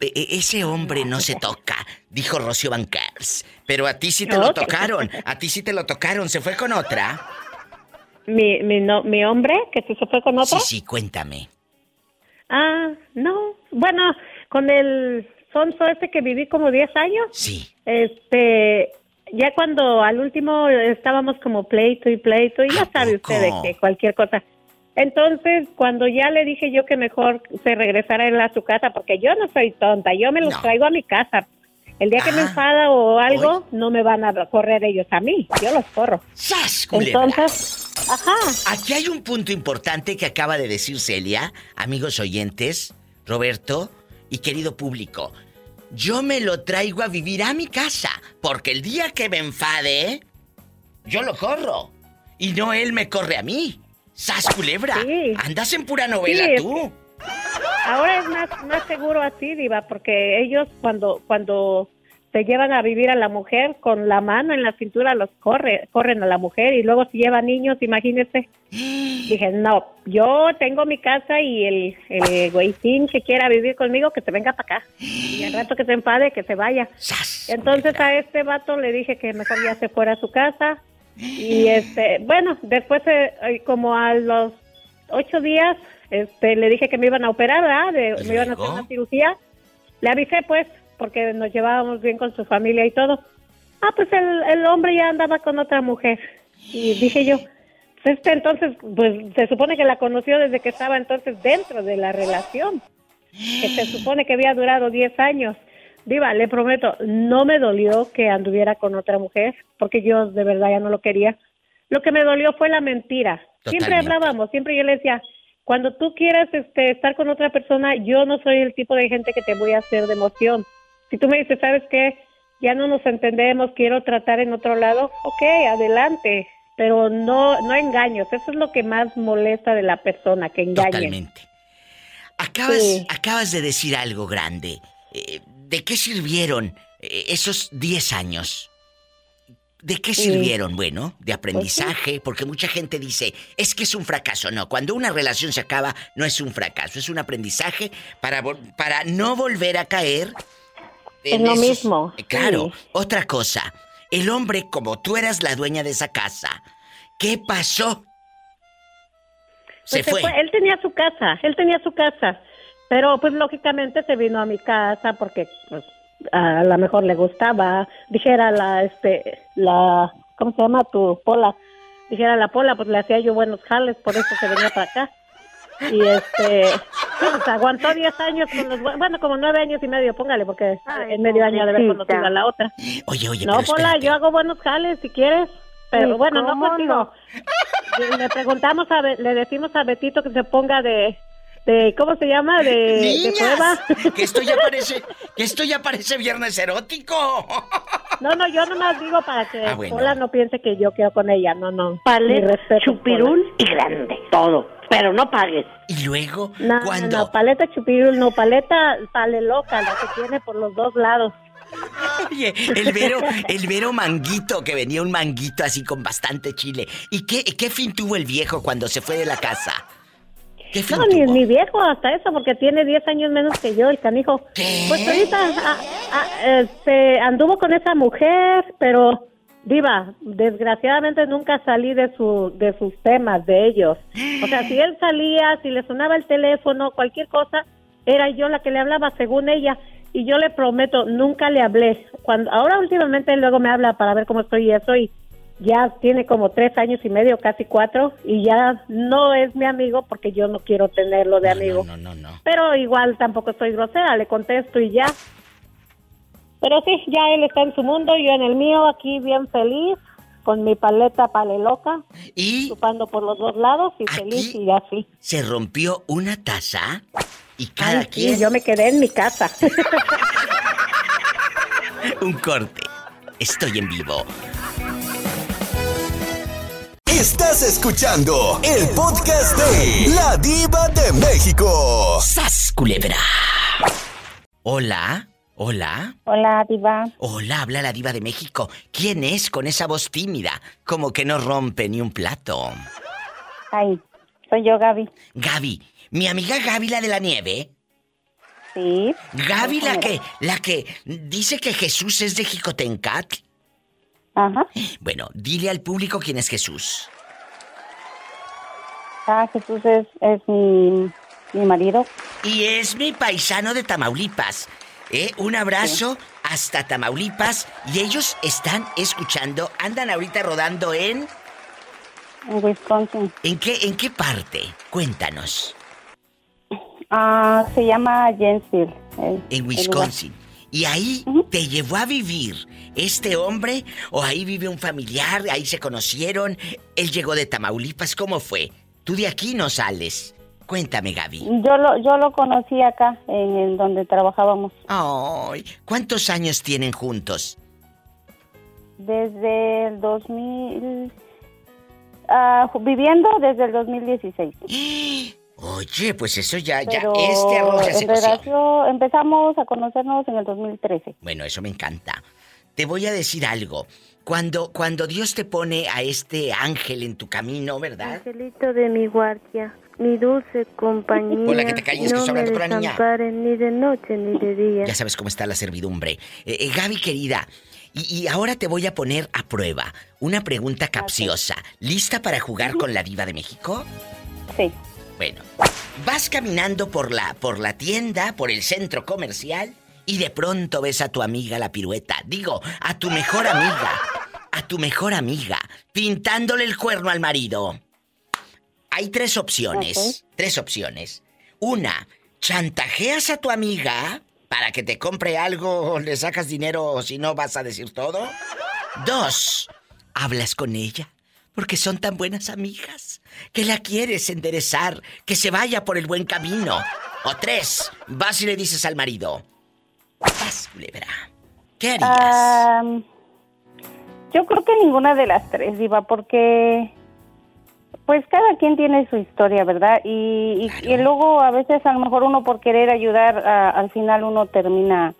E- e- ese hombre no se toca, dijo Rocío Banquers. Pero a ti sí te lo tocaron. A ti sí te lo tocaron. ¿Se fue con otra? Mi, mi, no, mi hombre, que se fue con otra. Sí, sí, cuéntame. Ah, no. Bueno, con el sonso este que viví como 10 años. Sí. Este, ya cuando al último estábamos como pleito y pleito, y ya sabe usted de que cualquier cosa. Entonces, cuando ya le dije yo que mejor se regresara él a su casa, porque yo no soy tonta, yo me los traigo a mi casa. El día que me enfada o algo, no me van a correr ellos a mí, yo los corro. ¡Sas, culebra! Entonces, ajá. Aquí hay un punto importante que acaba de decir Celia, amigos oyentes, Roberto y querido público. Yo me lo traigo a vivir a mi casa, porque el día que me enfade, yo lo corro. Y no él me corre a mí. ¡Sas, culebra! Andas en pura novela Sí, tú. Ahora es más, más seguro así, Diva, porque ellos cuando, cuando se llevan a vivir a la mujer con la mano en la cintura los corre, corren a la mujer y luego si llevan niños, imagínese. Dije, no, yo tengo mi casa y el, el güeycín que quiera vivir conmigo que se venga para acá. Y al rato que se enfade, que se vaya. Entonces a este vato le dije que mejor ya se fuera a su casa. Y este, bueno, después eh, eh, como a los ocho días, este, le dije que me iban a operar, ¿verdad? De- me iban a hacer una cirugía. Le avisé, pues, porque nos llevábamos bien con su familia y todo. Ah, pues el, el hombre ya andaba con otra mujer. Y dije yo, pues este entonces, pues se supone que la conoció desde que estaba entonces dentro de la relación. Que se supone que había durado 10 años. Diva, le prometo, no me dolió que anduviera con otra mujer, porque yo de verdad ya no lo quería. Lo que me dolió fue la mentira. Siempre hablábamos, siempre yo le decía, cuando tú quieras este, estar con otra persona, yo no soy el tipo de gente que te voy a hacer de emoción. Si tú me dices, ¿sabes qué? Ya no nos entendemos, quiero tratar en otro lado, ok, adelante. Pero no, no engaños, eso es lo que más molesta de la persona, que engañen. Totalmente. Acabas, Sí. acabas de decir algo grande. Eh, ¿De qué sirvieron eh, esos 10 años? ¿De qué Sí. sirvieron? Bueno, de aprendizaje, porque mucha gente dice, es que es un fracaso. No, cuando una relación se acaba, no es un fracaso, es un aprendizaje para, para no volver a caer. Es lo esos- mismo, Eh, Claro, sí. otra cosa. El hombre, como tú eras la dueña de esa casa, ¿qué pasó? Se Pues fue. Él tenía su casa, él tenía su casa, pero pues lógicamente se vino a mi casa porque pues a lo mejor le gustaba, dijera la este la ¿cómo se llama tu pola? Dijera la pola, pues le hacía yo buenos jales, por eso se venía para acá. Y este, pues aguantó 10 años con los, bu- bueno, como 9 años y medio, póngale, porque en medio año de haber conocido a la otra. Oye, oye, No, Pola, yo hago buenos jales si quieres. Pero ¿Y bueno, no contigo. Le preguntamos a le decimos a Betito que se ponga de de ¿cómo se llama? De, de Niñas, prueba. que esto ya parece, que esto ya parece viernes erótico. No, no, yo nomás digo para que Ah, bueno. Pola no piense que yo quedo con ella. No, no. Respeto, chupirul Pola. y grande, todo. pero no pagues. Y luego, No, cuando... no, paleta chupirul, no, paleta pale loca, la que tiene por los dos lados. Oye, el Vero, el Vero manguito, que venía un manguito así con bastante chile. ¿Y qué, qué fin tuvo el viejo cuando se fue de la casa? ¿Qué No, ni, ni viejo hasta eso, porque tiene 10 años menos que yo, el canijo. Pues ahorita ah, ah, eh, se anduvo con esa mujer, pero, diva, desgraciadamente nunca salí de, su, de sus temas, de ellos. O sea, si él salía, si le sonaba el teléfono, cualquier cosa, era yo la que le hablaba, según ella. Y yo le prometo, nunca le hablé. Cuando Ahora últimamente luego me habla para ver cómo estoy y eso, y ya tiene como tres años y medio, casi cuatro, y ya no es mi amigo porque yo no quiero tenerlo de amigo. No, no, no. Pero igual tampoco soy grosera, le contesto y ya. Pero sí, ya él está en su mundo, yo en el mío, aquí bien feliz, con mi paleta paleloca, y chupando por los dos lados y feliz y así. Se rompió una taza y cada Ay, sí, quien... yo me quedé en mi casa. Un corte. Estoy en vivo. Estás escuchando el podcast de La Diva de México. ¡Sas, culebra! Hola, hola. Hola, Diva. Hola, habla la diva de México. ¿Quién es con esa voz tímida? Como que no rompe ni un plato. Ay, soy yo, Gaby. Gaby, mi amiga Gaby la de la nieve. Sí. Gaby la que, la que dice que Jesús es de Jicotencat. Ajá. Bueno, dile al público quién es Jesús. Ah, Jesús es, es mi, mi marido. Y es mi paisano de Tamaulipas. ¿eh? Un abrazo hasta Tamaulipas. Y ellos están escuchando, andan ahorita rodando en... En Wisconsin. ¿En qué, en qué parte? Cuéntanos. Ah, se llama Jensville. En Wisconsin. ¿Y ahí te llevó a vivir este hombre? ¿O ahí vive un familiar? ¿Ahí se conocieron? ¿Él llegó de Tamaulipas? ¿Cómo fue? Tú de aquí no sales. Cuéntame, Gaby. Yo lo, yo lo conocí acá, en donde trabajábamos. Ay, ¿cuántos años tienen juntos? Desde el 2000... ah, viviendo desde el 2016. Oye, pues eso ya, ya, Pero este arroz ya se coció. empezamos a conocernos en el 2013. Bueno, eso me encanta. Te voy a decir algo. Cuando, cuando Dios te pone a este ángel en tu camino, ¿verdad? Angelito de mi guardia, mi dulce compañía. Hola, que te calles, que no estoy hablando con la niña. ni de noche ni de día. Ya sabes cómo está la servidumbre. Eh, eh, Gaby, querida, y, y ahora te voy a poner a prueba una pregunta capciosa. ¿Lista para jugar con la diva de México? Sí. Bueno, vas caminando por la, por la tienda, por el centro comercial, y de pronto ves a tu amiga la pirueta. Digo, a tu mejor amiga. A tu mejor amiga. Pintándole el cuerno al marido. Hay tres opciones. Tres opciones. Una, chantajeas a tu amiga para que te compre algo le sacas dinero o si no vas a decir todo. Dos, hablas con ella porque son tan buenas amigas que la quieres enderezar, que se vaya por el buen camino. O tres, vas y le dices al marido. Vas, culebra. ¿Qué harías? Yo creo que ninguna de las tres, Diva, porque pues cada quien tiene su historia, ¿verdad? Y, y- y luego a veces a lo mejor uno por querer ayudar, a- al final uno termina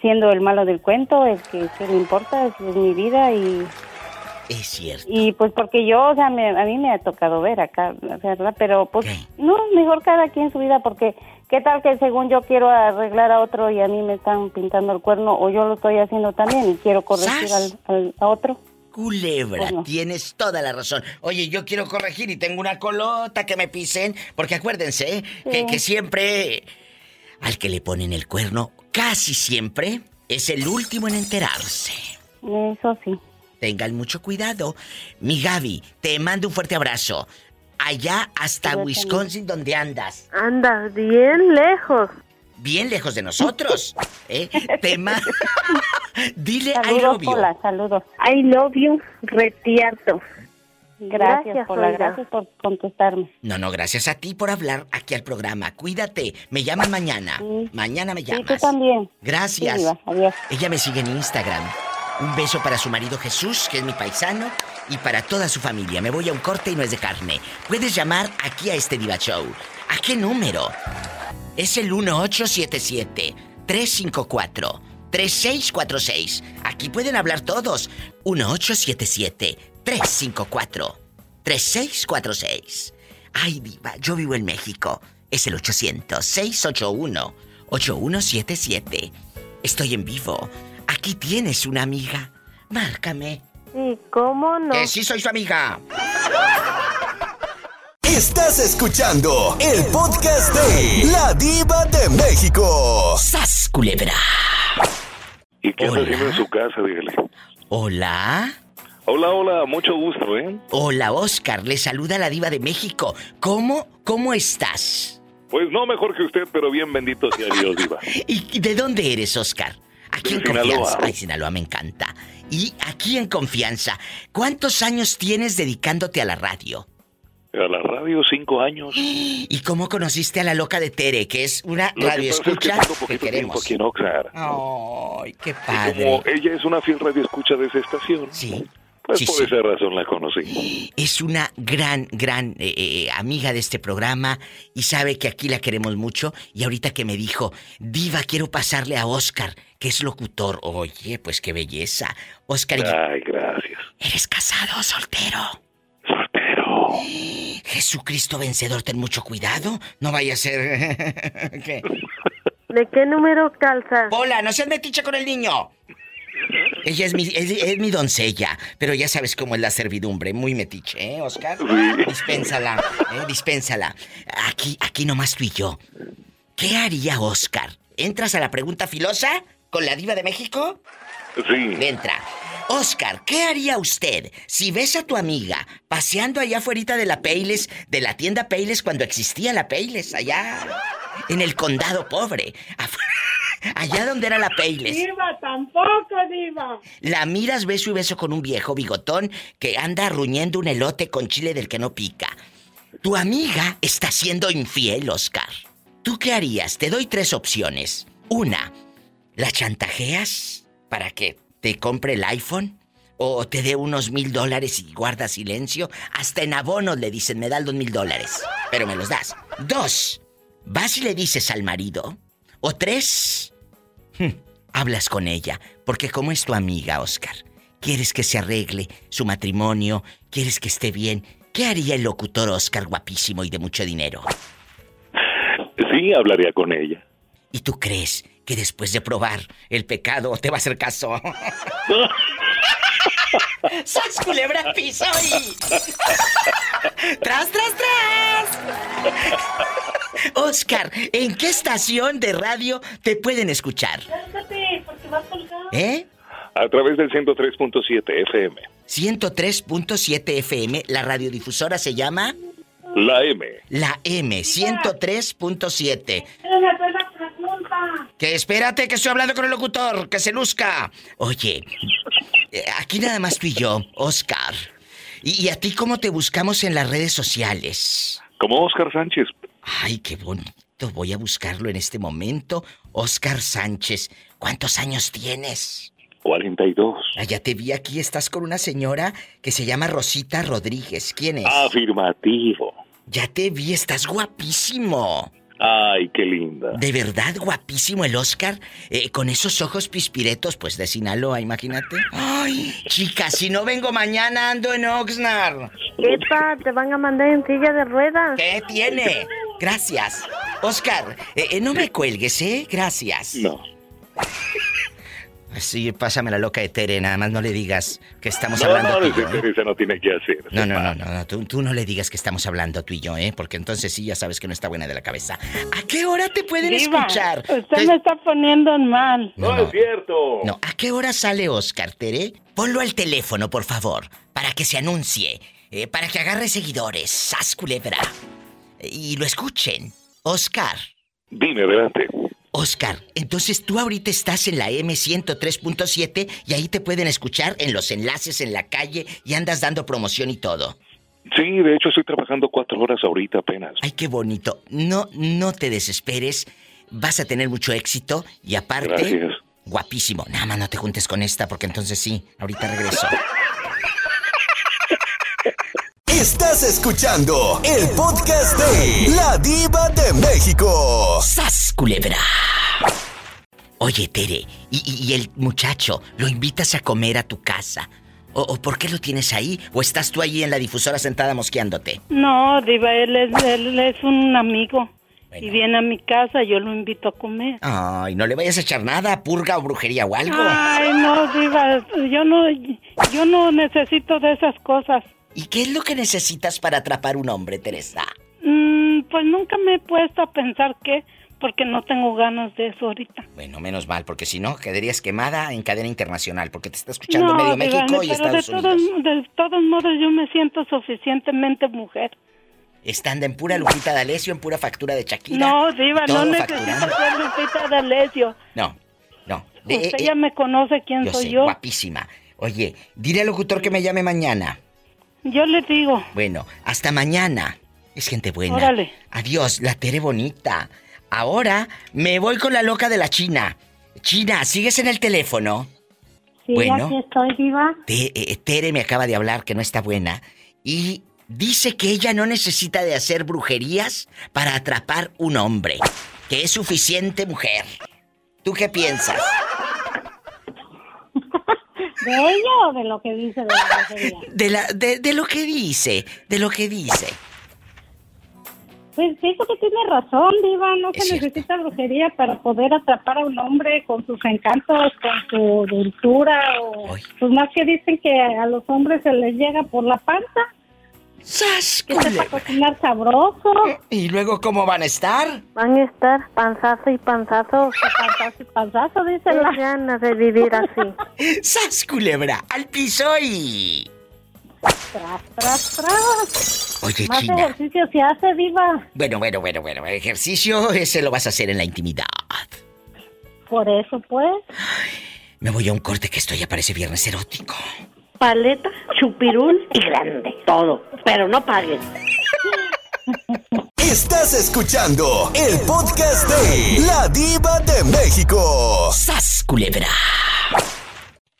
siendo el malo del cuento, el que, que le importa, es, es mi vida y, Es cierto. y pues porque yo, o sea, me- a mí me ha tocado ver acá, ¿verdad? Pero pues no, mejor cada quien su vida porque qué tal que según yo quiero arreglar a otro y a mí me están pintando el cuerno o yo lo estoy haciendo también y quiero corregir al, al- a otro. Culebra, Pues no. tienes toda la razón. Oye, yo quiero corregir y tengo una colota que me pisen, porque acuérdense ¿eh? que, que siempre al que le ponen el cuerno, casi siempre es el último en enterarse. Eso sí. Tengan mucho cuidado. Mi Gaby, te mando un fuerte abrazo. Allá hasta Wisconsin, donde andas. Anda bien lejos. Bien lejos de nosotros. ¿eh? Te Dile I Saludos, love you. Pola, saludos. I love you, retierto. Gracias, Gracias, oiga. gracias por contestarme. No, no, gracias a ti por hablar aquí al programa. Cuídate. Me llaman mañana. Mañana me Sí, llamas. tú también. Gracias. Sí, adiós. Ella me sigue en Instagram. Un beso para su marido Jesús, que es mi paisano, y para toda su familia. Me voy a un corte y no es de carne. Puedes llamar aquí a este Diva Show. ¿A qué número? Es el 1877 354 3646. Aquí pueden hablar todos. 1877 354 3646. Ay, diva, yo vivo en México. Es el 800-681-8177. Estoy en vivo. Aquí tienes una amiga. Márcame. ¿Y cómo no? Que sí soy su amiga. Estás escuchando el podcast de La Diva de México. ¡Sas, culebra! ¿Y qué Hola. haciendo en su casa, dígale? Hola. Hola, hola, mucho gusto, ¿eh? Hola, Oscar. Le saluda la diva de México. ¿Cómo? ¿Cómo estás? Pues no mejor que usted, pero bien bendito sea Dios, diva. ¿Y de dónde eres, Oscar? Aquí en Sinaloa. confianza. Ay, Sinaloa me encanta. Y aquí en confianza, ¿cuántos años tienes dedicándote a la radio? A la radio, cinco años. ¿Y cómo conociste a la loca de Tere, que es una Lo que radio pasa es que que queremos? Ay, qué Y padre. como ella es una fiel radio escucha de esa estación, Sí. Pues Sí, por sí. esa razón la conocí. Es una gran, gran eh, eh, amiga de este programa y sabe que aquí la queremos mucho. Y ahorita que me dijo, Diva, quiero pasarle a Oscar, que es locutor. Oye, pues qué belleza. Oscar, ¿y- Ay, gracias. ¿eres casado o soltero? Soltero. Jesucristo vencedor, ten mucho cuidado. No vaya a ser... ¿Qué? ¿De qué número calzas? Hola, no seas metiche con el niño. Ella es mi, es, es mi doncella, pero ya sabes cómo es la servidumbre, muy metiche, ¿eh, Oscar? Dispénsala, ¿eh? Dispénsala. Aquí, aquí nomás tú y yo. ¿Qué haría Oscar? ¿Entras a la pregunta filosa con la diva de México? Sí. Entra. Oscar, ¿qué haría usted si ves a tu amiga paseando allá afuera de la Peiles, de la tienda Peiles cuando existía la Peiles, allá en el condado pobre, afu- allá donde era la Peiles? Diva, tampoco, Diva. La miras beso y beso con un viejo bigotón que anda ruñendo un elote con chile del que no pica. Tu amiga está siendo infiel, Oscar. ¿Tú qué harías? Te doy tres opciones. Una, ¿la chantajeas para que te compre el iPhone? ¿O te dé unos mil dólares y guarda silencio? Hasta en abonos le dicen, me das dos mil dólares. Pero me los das. Dos, ¿vas y le dices al marido? O tres, Hablas con ella, porque como es tu amiga, Oscar, quieres que se arregle su matrimonio, quieres que esté bien. ¿Qué haría el locutor Oscar guapísimo y de mucho dinero? Sí, hablaría con ella. ¿Y tú crees que después de probar el pecado te va a hacer caso? ¡Sas culebra piso y... ¡Tras, tras, tras! Oscar, ¿en qué estación de radio te pueden escuchar? porque vas colgado. ¿Eh? A través del 103.7 FM. 103.7 FM, la radiodifusora se llama La M. La M, 103.7. Que espérate que estoy hablando con el locutor, que se luzca. Oye, eh, aquí nada más tú y yo, Oscar. ¿Y, y a ti cómo te buscamos en las redes sociales? Como Oscar Sánchez. Ay, qué bonito. Voy a buscarlo en este momento. Oscar Sánchez. ¿Cuántos años tienes? 42. Ah, ya te vi aquí, estás con una señora que se llama Rosita Rodríguez. ¿Quién es? Afirmativo. Ya te vi, estás guapísimo. Ay, qué linda. De verdad, guapísimo el Oscar. eh, con esos ojos pispiretos, pues de Sinaloa, imagínate. Ay, chica, si no vengo mañana, ando en Oxnard. Epa, te van a mandar en silla de ruedas. ¿Qué tiene? Gracias. Oscar, eh, eh, no me cuelgues, ¿eh? Gracias. No. Sí, pásame la loca de Tere, nada más no le digas que estamos No, hablando no, tú y desde yo, ¿eh? No tiene que hacer. No, no, no, no, no, tú, tú no le digas que estamos hablando tú y yo, ¿eh? Porque entonces sí ya sabes que no está buena de la cabeza. ¿A qué hora te pueden Diva, escuchar? Usted Te- me está poniendo en mal. No, no. cierto. No, ¿a qué hora sale Oscar, Tere? Ponlo al teléfono, por favor, para que se anuncie, eh, para que agarre seguidores, sas culebra, y lo escuchen. Oscar, Dime, adelante. Oscar, entonces tú ahorita estás en la M103.7 y ahí te pueden escuchar en los enlaces en la calle y andas dando promoción y todo. Sí, de hecho estoy trabajando cuatro horas ahorita apenas. Ay, qué bonito. No, no te desesperes. Vas a tener mucho éxito y aparte, Gracias. Guapísimo. Nada más no te juntes con esta porque entonces sí, ahorita regreso. Estás escuchando el podcast de La Diva de México. ¡Sas, culebra! Oye, Tere, ¿y, y- y el muchacho lo invitas a comer a tu casa? ¿O, o por qué lo tienes ahí? ¿O estás tú allí en la difusora sentada mosqueándote? No, Diva, él es, él es un amigo. Y viene a mi casa, yo lo invito a comer. Ay, no le vayas a echar nada, purga o brujería o algo. Ay, no, Diva, yo no, yo no necesito de esas cosas. ¿Y qué es lo que necesitas para atrapar un hombre, Teresa? Mm, pues nunca me he puesto a pensar qué, porque no tengo ganas de eso ahorita. Bueno, menos mal, porque si no, quedarías quemada en cadena internacional, porque te está escuchando no, medio México y pero de Estados todos, Unidos. de todos modos yo me siento suficientemente mujer. Estando en pura Lupita D'Alessio, en pura factura de Shakira. No, Diva, no necesito ser Lupita D'Alessio. No, no. Usted eh, ya me conoce quién yo soy sé, yo. guapísima. Oye, dile al locutor que me llame mañana. Yo le digo. Bueno, hasta mañana. Es gente buena. Órale. Adiós, la Tere bonita. Ahora me voy con la loca de la China. China, ¿sigues en el teléfono? Sí, Bueno. aquí estoy, Diva. Te- eh, Tere me acaba de hablar que no está buena y dice que ella no necesita de hacer brujerías para atrapar un hombre, que es suficiente mujer. ¿Tú qué piensas? ¿De ella o de lo que dice de la brujería? De, la, de, de lo que dice, de lo que dice. Pues pienso que tiene razón, Diva. No Es se necesita brujería para poder atrapar a un hombre con sus encantos, con su dulzura. O, pues más que dicen que a los hombres se les llega por la panza. ¡Sas! Que sepa cocinar sabroso. ¿Y luego cómo van a estar? Van a estar panzazo y panzazo. Panzazo y panzazo, dice la... Ganas de vivir así. ¡Sas, culebra! ¡Al piso y... Tras, tras, tras. Oye, Más China. ejercicio se hace, Diva. Bueno, bueno, bueno, bueno. Ejercicio ese lo vas a hacer en la intimidad. Por eso, pues. Me voy a un corte que esto ya parece viernes erótico. Paleta, chupirul y grande. Todo. Pero no paguen. Estás escuchando el podcast de La Diva de México. ¡Sas, culebra!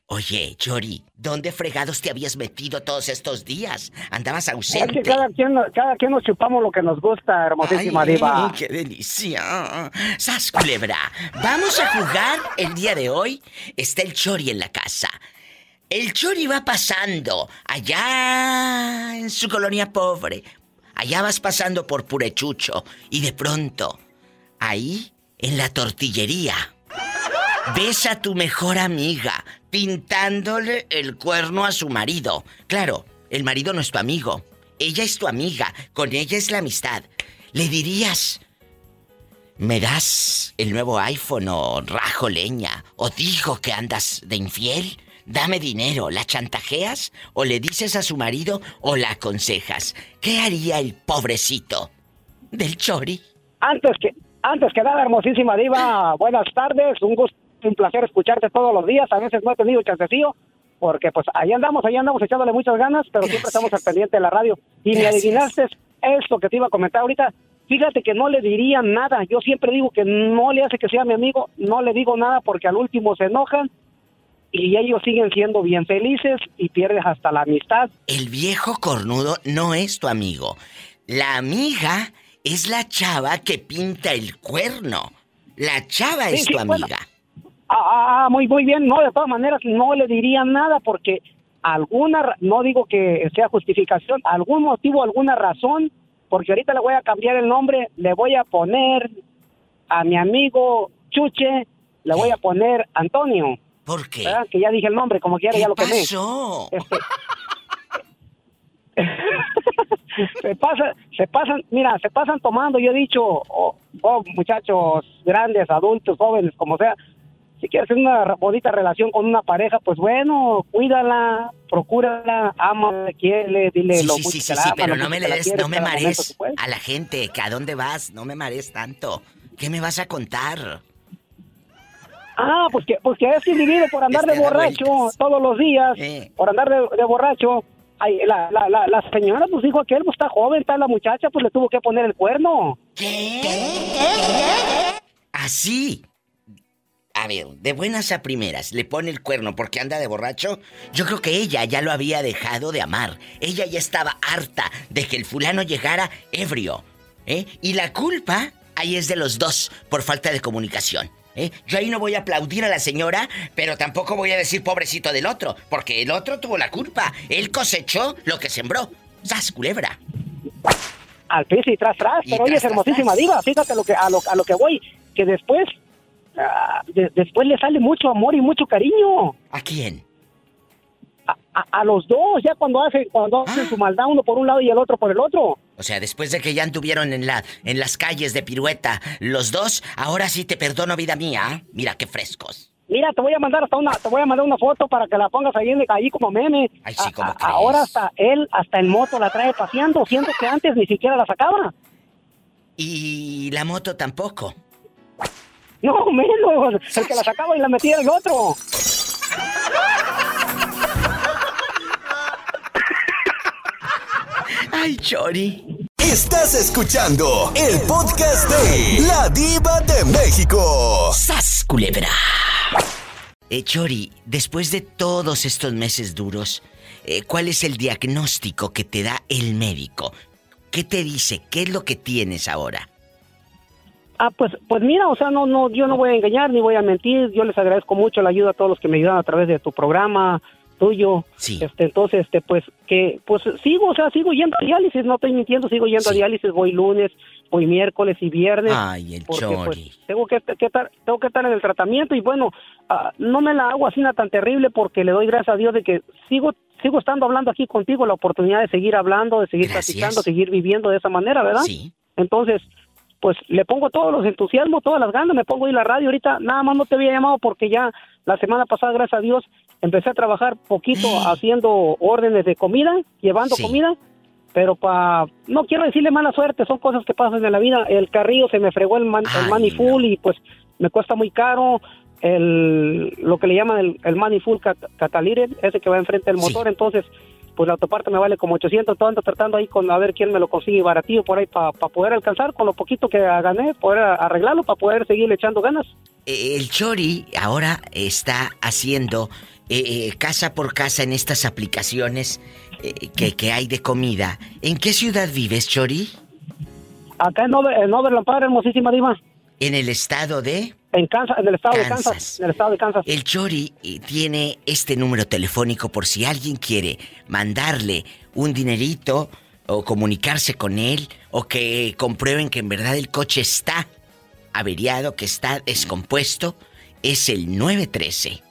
Oye, Chori, ¿dónde fregados te habías metido todos estos días? Andabas Es ausente. que cada quien, cada quien nos chupamos lo que nos gusta, hermosísima Ay, diva. ¡Qué delicia! ¡Sas, culebra! Vamos a jugar el día de hoy. Está el Chori en la casa. El Chori va pasando allá en su colonia pobre. Allá vas pasando por Purechucho y de pronto, ahí, en la tortillería, ves a tu mejor amiga pintándole el cuerno a su marido. Claro, el marido no es tu amigo. Ella es tu amiga. Con ella es la amistad. Le dirías, ¿me das el nuevo iPhone o rajo leña? ¿O digo que andas de infiel? Dame dinero, ¿la chantajeas? ¿O le dices a su marido o la aconsejas? ¿Qué haría el pobrecito del chori? Antes que, antes que nada, hermosísima diva, buenas tardes, un gusto, un placer escucharte todos los días, a veces no he tenido chancecillo, porque pues ahí andamos, ahí andamos echándole muchas ganas, pero siempre estamos al pendiente de la radio. Y me adivinaste esto que te iba a comentar ahorita, fíjate que no le diría nada, yo siempre digo que no le hace que sea mi amigo, no le digo nada porque al último se enojan y ellos siguen siendo bien felices y pierdes hasta la amistad. El viejo cornudo no es tu amigo. La amiga es la chava que pinta el cuerno. La chava Sí, es sí, tu bueno. amiga. Ah, ah, muy, muy bien. No, de todas maneras, no le diría nada porque alguna, no digo que sea justificación, algún motivo, alguna razón, porque ahorita le voy a cambiar el nombre, le voy a poner a mi amigo Chuche, le voy a poner Antonio. ¿Por qué? ¿verdad? Que ya dije el nombre, como quiera, ya lo quemé. pasó? Este- se pasa, se pasan, mira, se pasan tomando, yo he dicho, oh, oh, muchachos grandes, adultos, jóvenes, como sea, si quieres una bonita relación con una pareja, pues bueno, cuídala, procúrala, ama, quiere, dile Sí, lo sí, mucho sí, que sí, pero no me le des, no me marees a la gente. que ¿A dónde vas? No me marees tanto. ¿Qué me vas a contar? Ah, pues que, pues que es individuo por andar de borracho todos los días, por andar de, de borracho. Ay, la, la, la, la señora pues dijo que él pues, está joven, está la muchacha, pues le tuvo que poner el cuerno. Así. a ver, de buenas a primeras, le pone el cuerno porque anda de borracho, yo creo que ella ya lo había dejado de amar. Ella ya estaba harta de que el fulano llegara ebrio. ¿eh? Y la culpa ahí es de los dos por falta de comunicación. ¿Eh? Yo ahí no voy a aplaudir a la señora, pero tampoco voy a decir pobrecito del otro, porque el otro tuvo la culpa. Él cosechó lo que sembró. ¡Sas, culebra! Al piso y tras, tras. Y Pero oye, es hermosísima diva. Fíjate lo que, a, lo, a lo que voy. Que después, ah, de- después le sale mucho amor y mucho cariño. ¿A quién? A, a- a los dos, ya cuando hacen, cuando hacen su maldad uno por un lado y el otro por el otro. O sea, después de que ya anduvieron en, la, en las calles de pirueta los dos, ahora sí te perdono, vida mía. Mira qué frescos. Mira, te voy a mandar hasta una, te voy a mandar una foto para que la pongas ahí, ahí como meme. Ay, sí, ¿cómo A- ahora hasta él, hasta en moto la trae paseando, siendo que antes ni siquiera la sacaba. Y la moto tampoco. No, menos. El que la sacaba y la metía el otro. Ay, Chori. Estás escuchando el podcast de La Diva de México. ¡Sas, culebra! Eh, Chori, después de todos estos meses duros, eh, ¿cuál es el diagnóstico que te da el médico? ¿Qué te dice? ¿Qué es lo que tienes ahora? Ah, pues, pues mira, o sea, no, no, yo no voy a engañar ni voy a mentir. Yo les agradezco mucho la ayuda a todos los que me ayudan a través de tu programa, tuyo. Sí. Este, entonces, este, pues, que, pues sigo, o sea, sigo yendo a diálisis, no estoy mintiendo, sigo yendo a diálisis, voy lunes, voy miércoles y viernes. Ay, el porque, pues, tengo que, que estar, tengo que estar en el tratamiento y bueno, ah, no me la hago así nada tan terrible porque le doy gracias a Dios de que sigo, sigo estando hablando aquí contigo, la oportunidad de seguir hablando, de seguir Gracias. platicando, seguir viviendo de esa manera, ¿verdad? Sí. Entonces, pues le pongo todos los entusiasmos, todas las ganas, me pongo ahí la radio ahorita, nada más no te había llamado porque ya la semana pasada, gracias a Dios, empecé a trabajar poquito haciendo órdenes de comida, llevando Sí. comida, pero pa, no quiero decirle mala suerte, son cosas que pasan en la vida, el carrillo se me fregó el, man, el Ay, money full y pues me cuesta muy caro, el, lo que le llaman el, el full cat- ese que va enfrente del Sí. motor, entonces pues la autoparte me vale como 800, todo ando tratando ahí con a ver quién me lo consigue baratillo por ahí para poder alcanzar con lo poquito que gané, poder arreglarlo, para poder seguir echando ganas. El Chori ahora está haciendo eh, eh, casa por casa en estas aplicaciones eh, que, que hay de comida. ¿En qué ciudad vives, Chori? Acá en, Over, en Overland Park, hermosísima diva, En el estado de... en Kansas, en el estado de Kansas. En el estado de Kansas. El Chori eh, tiene este número telefónico por si alguien quiere mandarle un dinerito o comunicarse con él o que comprueben que en verdad el coche está averiado, que está descompuesto. Es el 913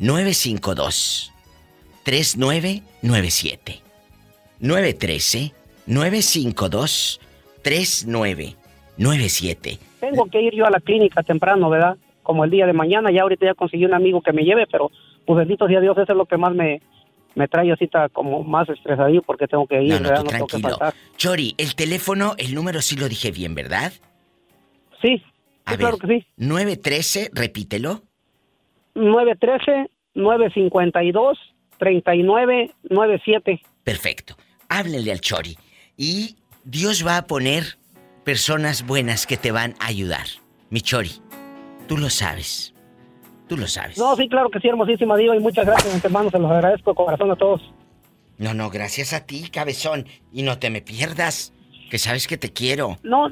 952 3997 913 952 3997 Tengo que ir yo a la clínica temprano, ¿verdad? Como el día de mañana, ya ahorita ya conseguí un amigo que me lleve, pero pues bendito sea Dios, eso es lo que más me, me trae así como más estresadillo porque tengo que ir, No, no, ¿verdad? tengo que tranquilo. faltar. Chori, el teléfono, el número sí lo dije bien, ¿verdad? Sí, A claro ver, que sí. 913, repítelo. 913-952-3997. Perfecto. Háblenle al Chori. Y Dios va a poner personas buenas que te van a ayudar. Mi Chori, tú lo sabes. Tú lo sabes. No, sí, claro que sí, hermosísima diva, y muchas gracias, antemano, se los agradezco de corazón a todos. No, no, gracias a ti, cabezón. Y no te me pierdas, que sabes que te quiero. No,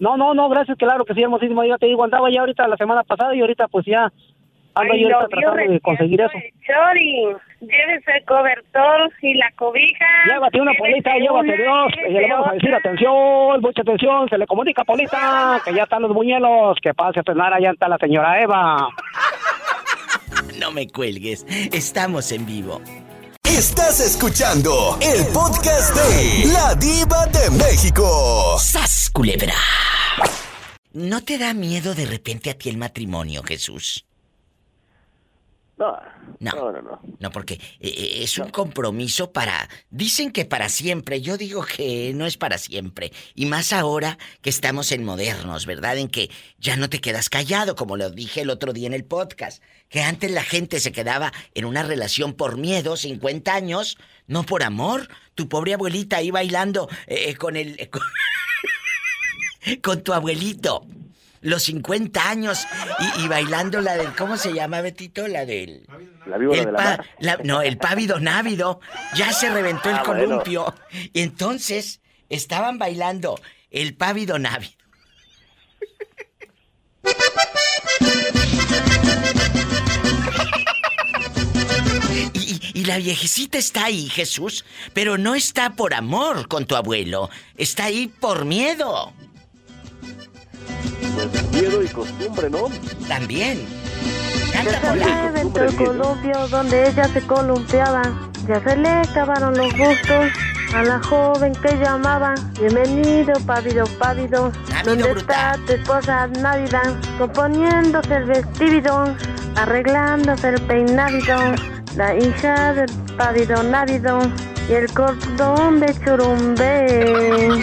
no, no, no, gracias, claro que sí, hermosísima diva, te digo, andaba ya ahorita la semana pasada y ahorita pues ya ando Ay, yo ahorita tratando de conseguir eso. Chori, llévese el cobertor y la cobija. Llévate una polita, llévate una, Dios. Y le vamos a decir, otra. atención, mucha atención, se le comunica, Polita, que ya están los buñuelos, que pase a cenar, allá está la señora Eva. No me cuelgues, estamos en vivo. Estás escuchando el podcast de La Diva de México. ¡Sas, culebra! ¿No te da miedo de repente a ti el matrimonio, Jesús? No, No. no, no. no. No, porque eh, eh, es un compromiso para... Dicen que para siempre, yo digo que no es para siempre. Y más ahora que estamos en modernos, ¿verdad? En que ya no te quedas callado, como lo dije el otro día en el podcast. Que antes la gente se quedaba en una relación por miedo, 50 años, no por amor. Tu pobre abuelita ahí bailando eh, con el... con- con tu abuelito. Los 50 años y, y bailando la del. ¿Cómo se llama, Betito? La del. La víbora el de la pa- mar. la- no, el pávido návido. Ya se reventó el Ah, bueno. columpio. Y entonces estaban bailando el pávido návido. Y, y- y la viejecita está ahí, Jesús, pero no está por amor con tu abuelo. Está ahí por miedo. Y costumbre, ¿no? También. Aventó el columpio donde ella se columpiaba. Ya se le acabaron los gustos a la joven que llamaba. Bienvenido, pávido, pávido. ¿Dónde está tu esposa Navidad? Componiéndose el vestido, arreglándose el peinado. La hija del pávido návido y el cordón de churumbe.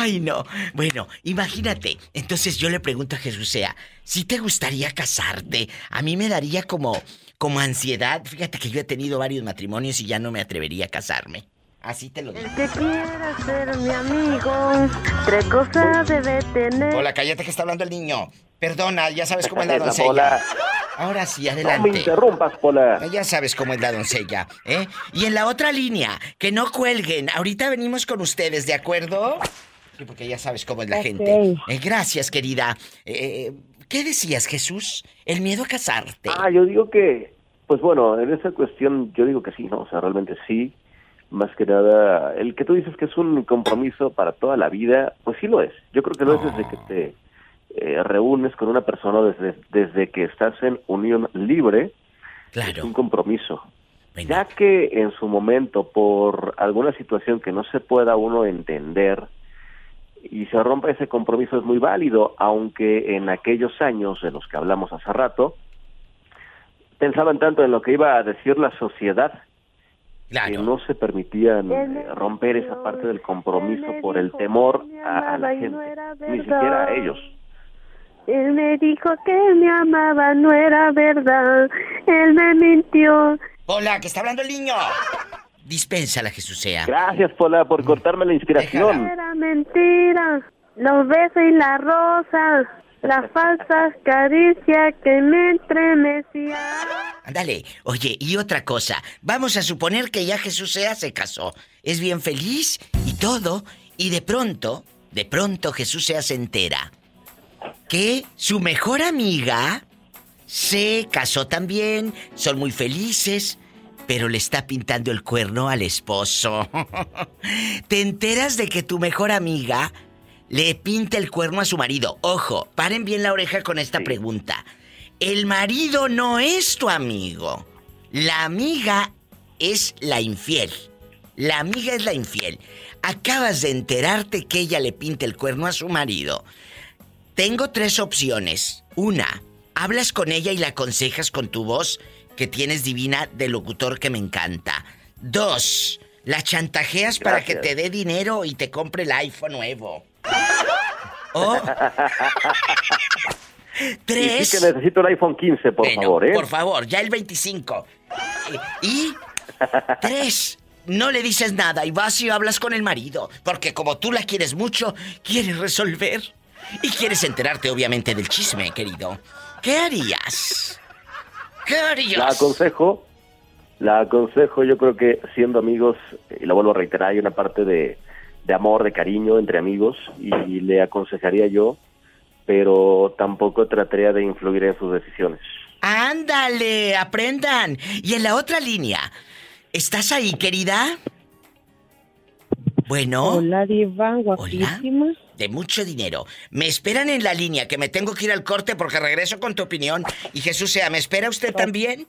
Ay, no. Bueno, imagínate. Entonces yo le pregunto a Jesús sea, si te gustaría casarte, a mí me daría como, como ansiedad. Fíjate que yo he tenido varios matrimonios y ya no me atrevería a casarme. Así te lo digo. El que quiera ser mi amigo, tres cosas debe tener. Hola, cállate que está hablando el niño. Perdona, ya sabes cómo es la doncella. Ahora sí, No me adelante. interrumpas, Pola. Ya sabes cómo es la doncella, ¿eh? Y en la otra línea, que no cuelguen. Ahorita venimos con ustedes, ¿de acuerdo? Sí, porque ya sabes cómo es la gente. Eh, gracias, querida. Eh, ¿Qué decías, Jesús? El miedo a casarte. Ah, yo digo que, pues bueno, en esa cuestión yo digo que sí, ¿no? O sea, realmente sí. Más que nada, el que tú dices que es un compromiso para toda la vida, pues sí lo es. Yo creo que lo es desde que te eh, reúnes con una persona, desde, desde que estás en unión libre. Es un compromiso. Ya que en su momento, por alguna situación que no se pueda uno entender, y se rompa ese compromiso es muy válido, aunque en aquellos años de los que hablamos hace rato, pensaban tanto en lo que iba a decir la sociedad que no se permitían eh, romper esa parte del compromiso por el temor a, a la gente, ni siquiera a ellos. Él me dijo que me amaba, no era verdad. Él me mintió. Hola, que está hablando el niño. Dispénsala, Jesús sea. Gracias, Pola, por cortarme la inspiración. Era mentira. Los besos y la rosa. Las falsas caricias que me estremecían. Ándale. Oye, y otra cosa. Vamos a suponer que ya Jesús sea se casó. Es bien feliz y todo. Y de pronto, de pronto Jesús sea se entera que su mejor amiga se casó también. Son muy felices. Pero le está pintando el cuerno al esposo. Te enteras de que tu mejor amiga le pinta el cuerno a su marido. Ojo, paren bien la oreja con esta pregunta. El marido no es tu amigo. La amiga es la infiel. La amiga es la infiel. Acabas de enterarte que ella le pinta el cuerno a su marido. Tengo tres opciones. Una, hablas con ella y la aconsejas con tu voz que tienes divina de locutor que me encanta. Dos, la chantajeas para que te dé dinero y te compre el iPhone nuevo. O Tres. Sí que necesito el iPhone 15, por Bueno, favor, ¿eh? Por favor, ya el 25. Y, y tres, no le dices nada y vas y hablas con el marido, porque como tú la quieres mucho, quieres resolver y quieres enterarte obviamente del chisme, querido. ¿Qué harías? La aconsejo, la aconsejo, yo creo que siendo amigos, y lo vuelvo a reiterar, hay una parte de, de amor, de cariño entre amigos, y le aconsejaría yo, pero tampoco trataría de influir en sus decisiones. Ándale, aprendan. Y en la otra línea, ¿estás ahí, querida? Bueno. Hola, Diva, guapísima. De mucho dinero. Me esperan en la línea, que me tengo que ir al corte porque regreso con tu opinión. Y Jesús sea, ¿me espera usted también?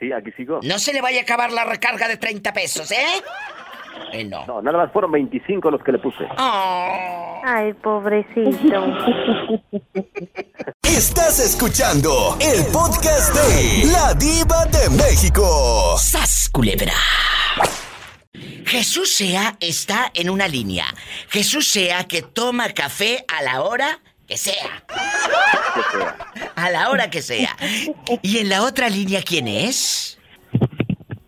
Sí, aquí sigo. No se le vaya a acabar la recarga de 30 pesos, ¿eh? Eh, no. No, nada más fueron 25 los que le puse. Ay, pobrecito. Estás escuchando el podcast de La Diva de México. ¡Sas, culebra! Jesús sea está en una línea. Jesús sea que toma café a la hora que sea. A la hora que sea. Y en la otra línea, ¿quién es?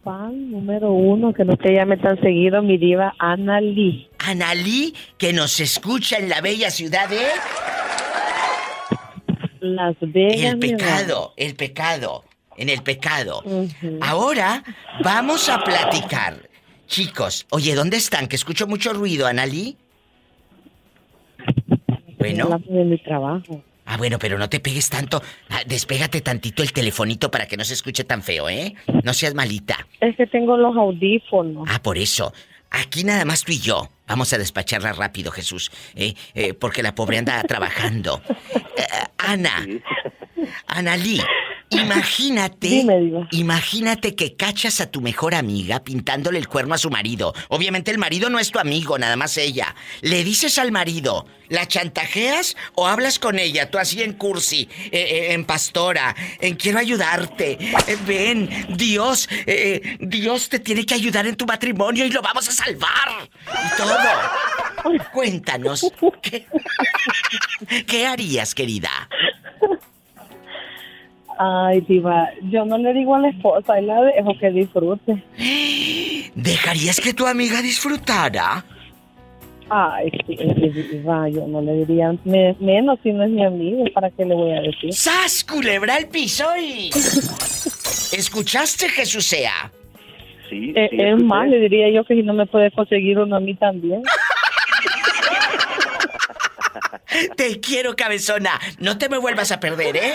fan número uno, que no te llame tan seguido, mi diva Ana Lee. Ana Lee, que nos escucha en la bella ciudad de... Las Vegas. El pecado, el pecado, en el pecado. Ahora vamos a platicar. Chicos, oye, ¿dónde están? Que escucho mucho ruido, Analí. Bueno. De mi trabajo. Ah, bueno, pero no te pegues tanto. Ah, despégate tantito el telefonito para que no se escuche tan feo, ¿eh? No seas malita. Es que tengo los audífonos. Ah, por eso. Aquí nada más tú y yo. Vamos a despacharla rápido, Jesús. ¿eh? Eh, porque la pobre anda trabajando. Eh, Ana. Analí. Imagínate, imagínate que cachas a tu mejor amiga pintándole el cuerno a su marido. Obviamente el marido no es tu amigo, nada más ella. Le dices al marido, ¿la chantajeas o hablas con ella? Tú así en cursi, eh, eh, en pastora, en quiero ayudarte. Eh, ven, Dios, Dios te tiene que ayudar en tu matrimonio y lo vamos a salvar. Y todo. Cuéntanos, ¿qué, ¿qué harías, querida? Ay, diva, yo no le digo a la esposa, y la dejo que disfrute. ¿Dejarías que tu amiga disfrutara? Ay, sí, diva, yo no le diría me- menos si no es mi amigo, ¿para qué le voy a decir? ¡Sas, culebra el piso y... ¿Escuchaste, Jesús sea? Sí, Eh, sí, es más, le diría yo que si no me puede conseguir uno a mí también. Te quiero, cabezona. No te me vuelvas a perder, ¿eh?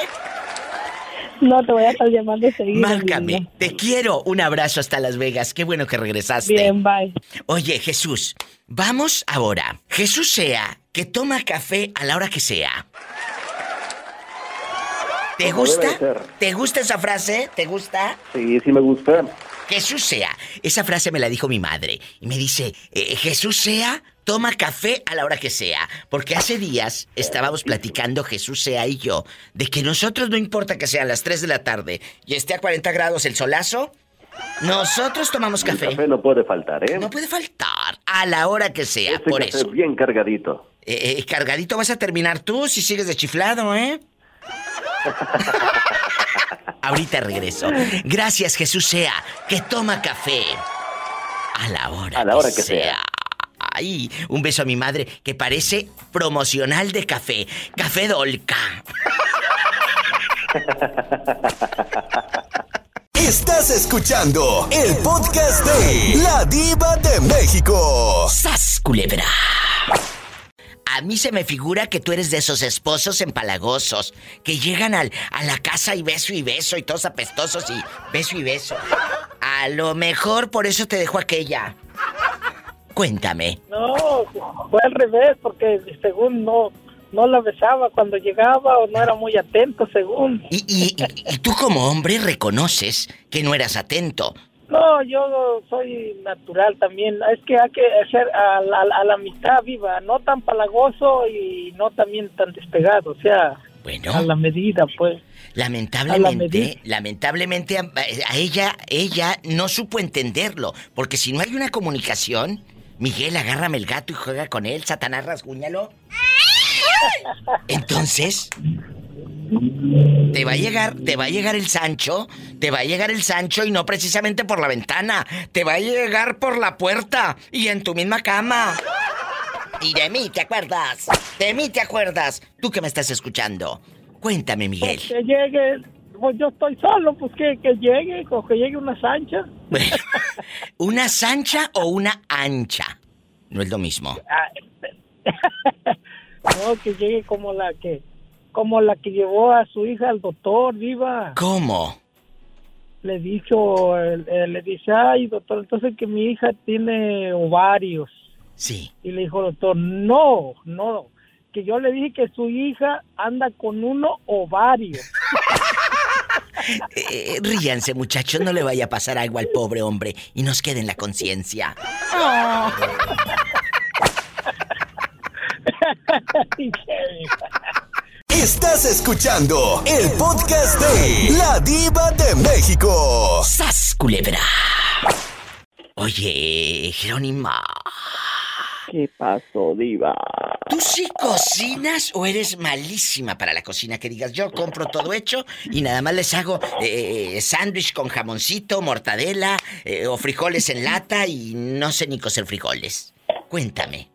No, te voy a estar llamando seguido. Márcame. Te quiero. Un abrazo hasta Las Vegas. Qué bueno que regresaste. Bien, bye. Oye, Jesús, vamos ahora. Jesús sea que toma café a la hora que sea. ¿Te Como gusta? ¿Te gusta esa frase? ¿Te gusta? Sí, sí me gusta. Jesús sea. Esa frase me la dijo mi madre. Y me dice, eh, Jesús sea, toma café a la hora que sea. Porque hace días estábamos platicando Jesús sea y yo de que nosotros no importa que sean las 3 de la tarde y esté a 40 grados el solazo, nosotros tomamos El café. café no puede faltar, ¿eh? No puede faltar a la hora que sea, Ese por café eso. bien cargadito. Eh, eh, cargadito vas a terminar tú si sigues de chiflado, ¿eh? Ahorita regreso. Gracias, Jesús sea, que toma café. A la hora, A la hora que sea. Ay, un beso a mi madre que parece promocional de café. Café Dolca. Estás escuchando el podcast de La Diva de México. ¡Sas, culebra! A mí se me figura que tú eres de esos esposos empalagosos que llegan al, a la casa y beso y beso y todos apestosos y beso y beso. A lo mejor por eso te dejó aquella. Cuéntame. No, fue al revés, porque según no, no la besaba cuando llegaba o no era muy atento, según. Y, y- y- y tú como hombre reconoces que no eras atento. No, yo soy natural también. Es que hay que hacer a, la- a la mitad viva, no tan palagoso y no también tan despegado, o sea, Bueno. a la medida, pues. Lamentablemente, lamentablemente a, a ella, ella no supo entenderlo, porque si no hay una comunicación, Miguel, agárrame el gato y juega con él, Satanás, rasguñalo. Entonces, te va a llegar, te va a llegar el Sancho, te va a llegar el Sancho y no precisamente por la ventana, te va a llegar por la puerta y en tu misma cama. Y de mí te acuerdas, de mí te acuerdas, tú que me estás escuchando. Cuéntame, Miguel. Que llegue, pues yo estoy solo, pues que, que llegue, o que llegue una sancha. Bueno, ¿una sancha o una ancha? No es lo mismo. No, que llegue como la que, como la que llevó a su hija al doctor, viva. ¿Cómo? Le dicho, eh, le dice, ay, doctor, entonces que mi hija tiene ovarios. Sí. Y le dijo doctor, no, no, que yo le dije que su hija anda con uno ovario. Eh, eh, ríanse, muchachos, no le vaya a pasar algo al pobre hombre y nos quede en la conciencia. Estás escuchando el podcast de La Diva de México. ¡Sas, culebra! Oye, Jerónima. ¿Qué pasó, diva? ¿Tú sí cocinas o eres malísima para la cocina? Que digas, yo compro todo hecho y nada más les hago eh, eh, sándwich con jamoncito, mortadela eh, o frijoles en lata y no sé ni cocer frijoles. Cuéntame.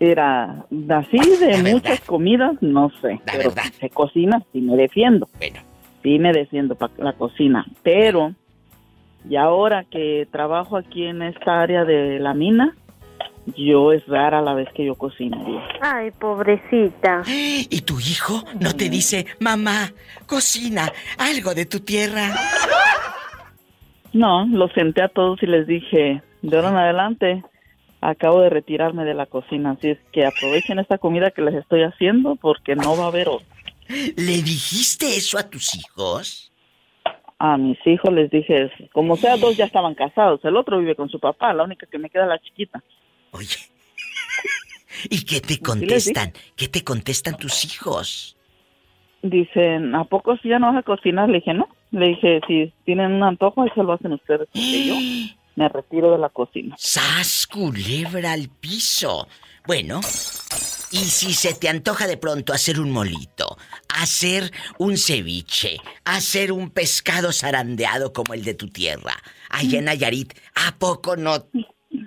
Era así de muchas comidas, no sé. pero si se cocina, sí me defiendo. Bueno. Sí me defiendo para la cocina. Pero, y ahora que trabajo aquí en esta área de la mina, yo es rara la vez que yo cocino. diva. Ay, pobrecita. ¿Y tu hijo no te dice, mamá, cocina algo de tu tierra? No, los senté a todos y les dije, de ahora en adelante, acabo de retirarme de la cocina, así es que aprovechen esta comida que les estoy haciendo porque no va a haber otra. ¿Le dijiste eso a tus hijos? A mis hijos les dije eso. Como sea, dos ya estaban casados. El otro vive con su papá, la única que me queda es la chiquita. ¿Y qué te contestan? ¿Qué te contestan tus hijos? Dicen, ¿a poco si ya no vas a cocinar? Le dije, no. Le dije, si tienen un antojo, ahí se lo hacen ustedes. Porque yo me retiro de la cocina. ¡Sas, culebra al piso! Bueno, y si se te antoja de pronto hacer un molito, hacer un ceviche, hacer un pescado zarandeado como el de tu tierra, allá en Nayarit, ¿a poco no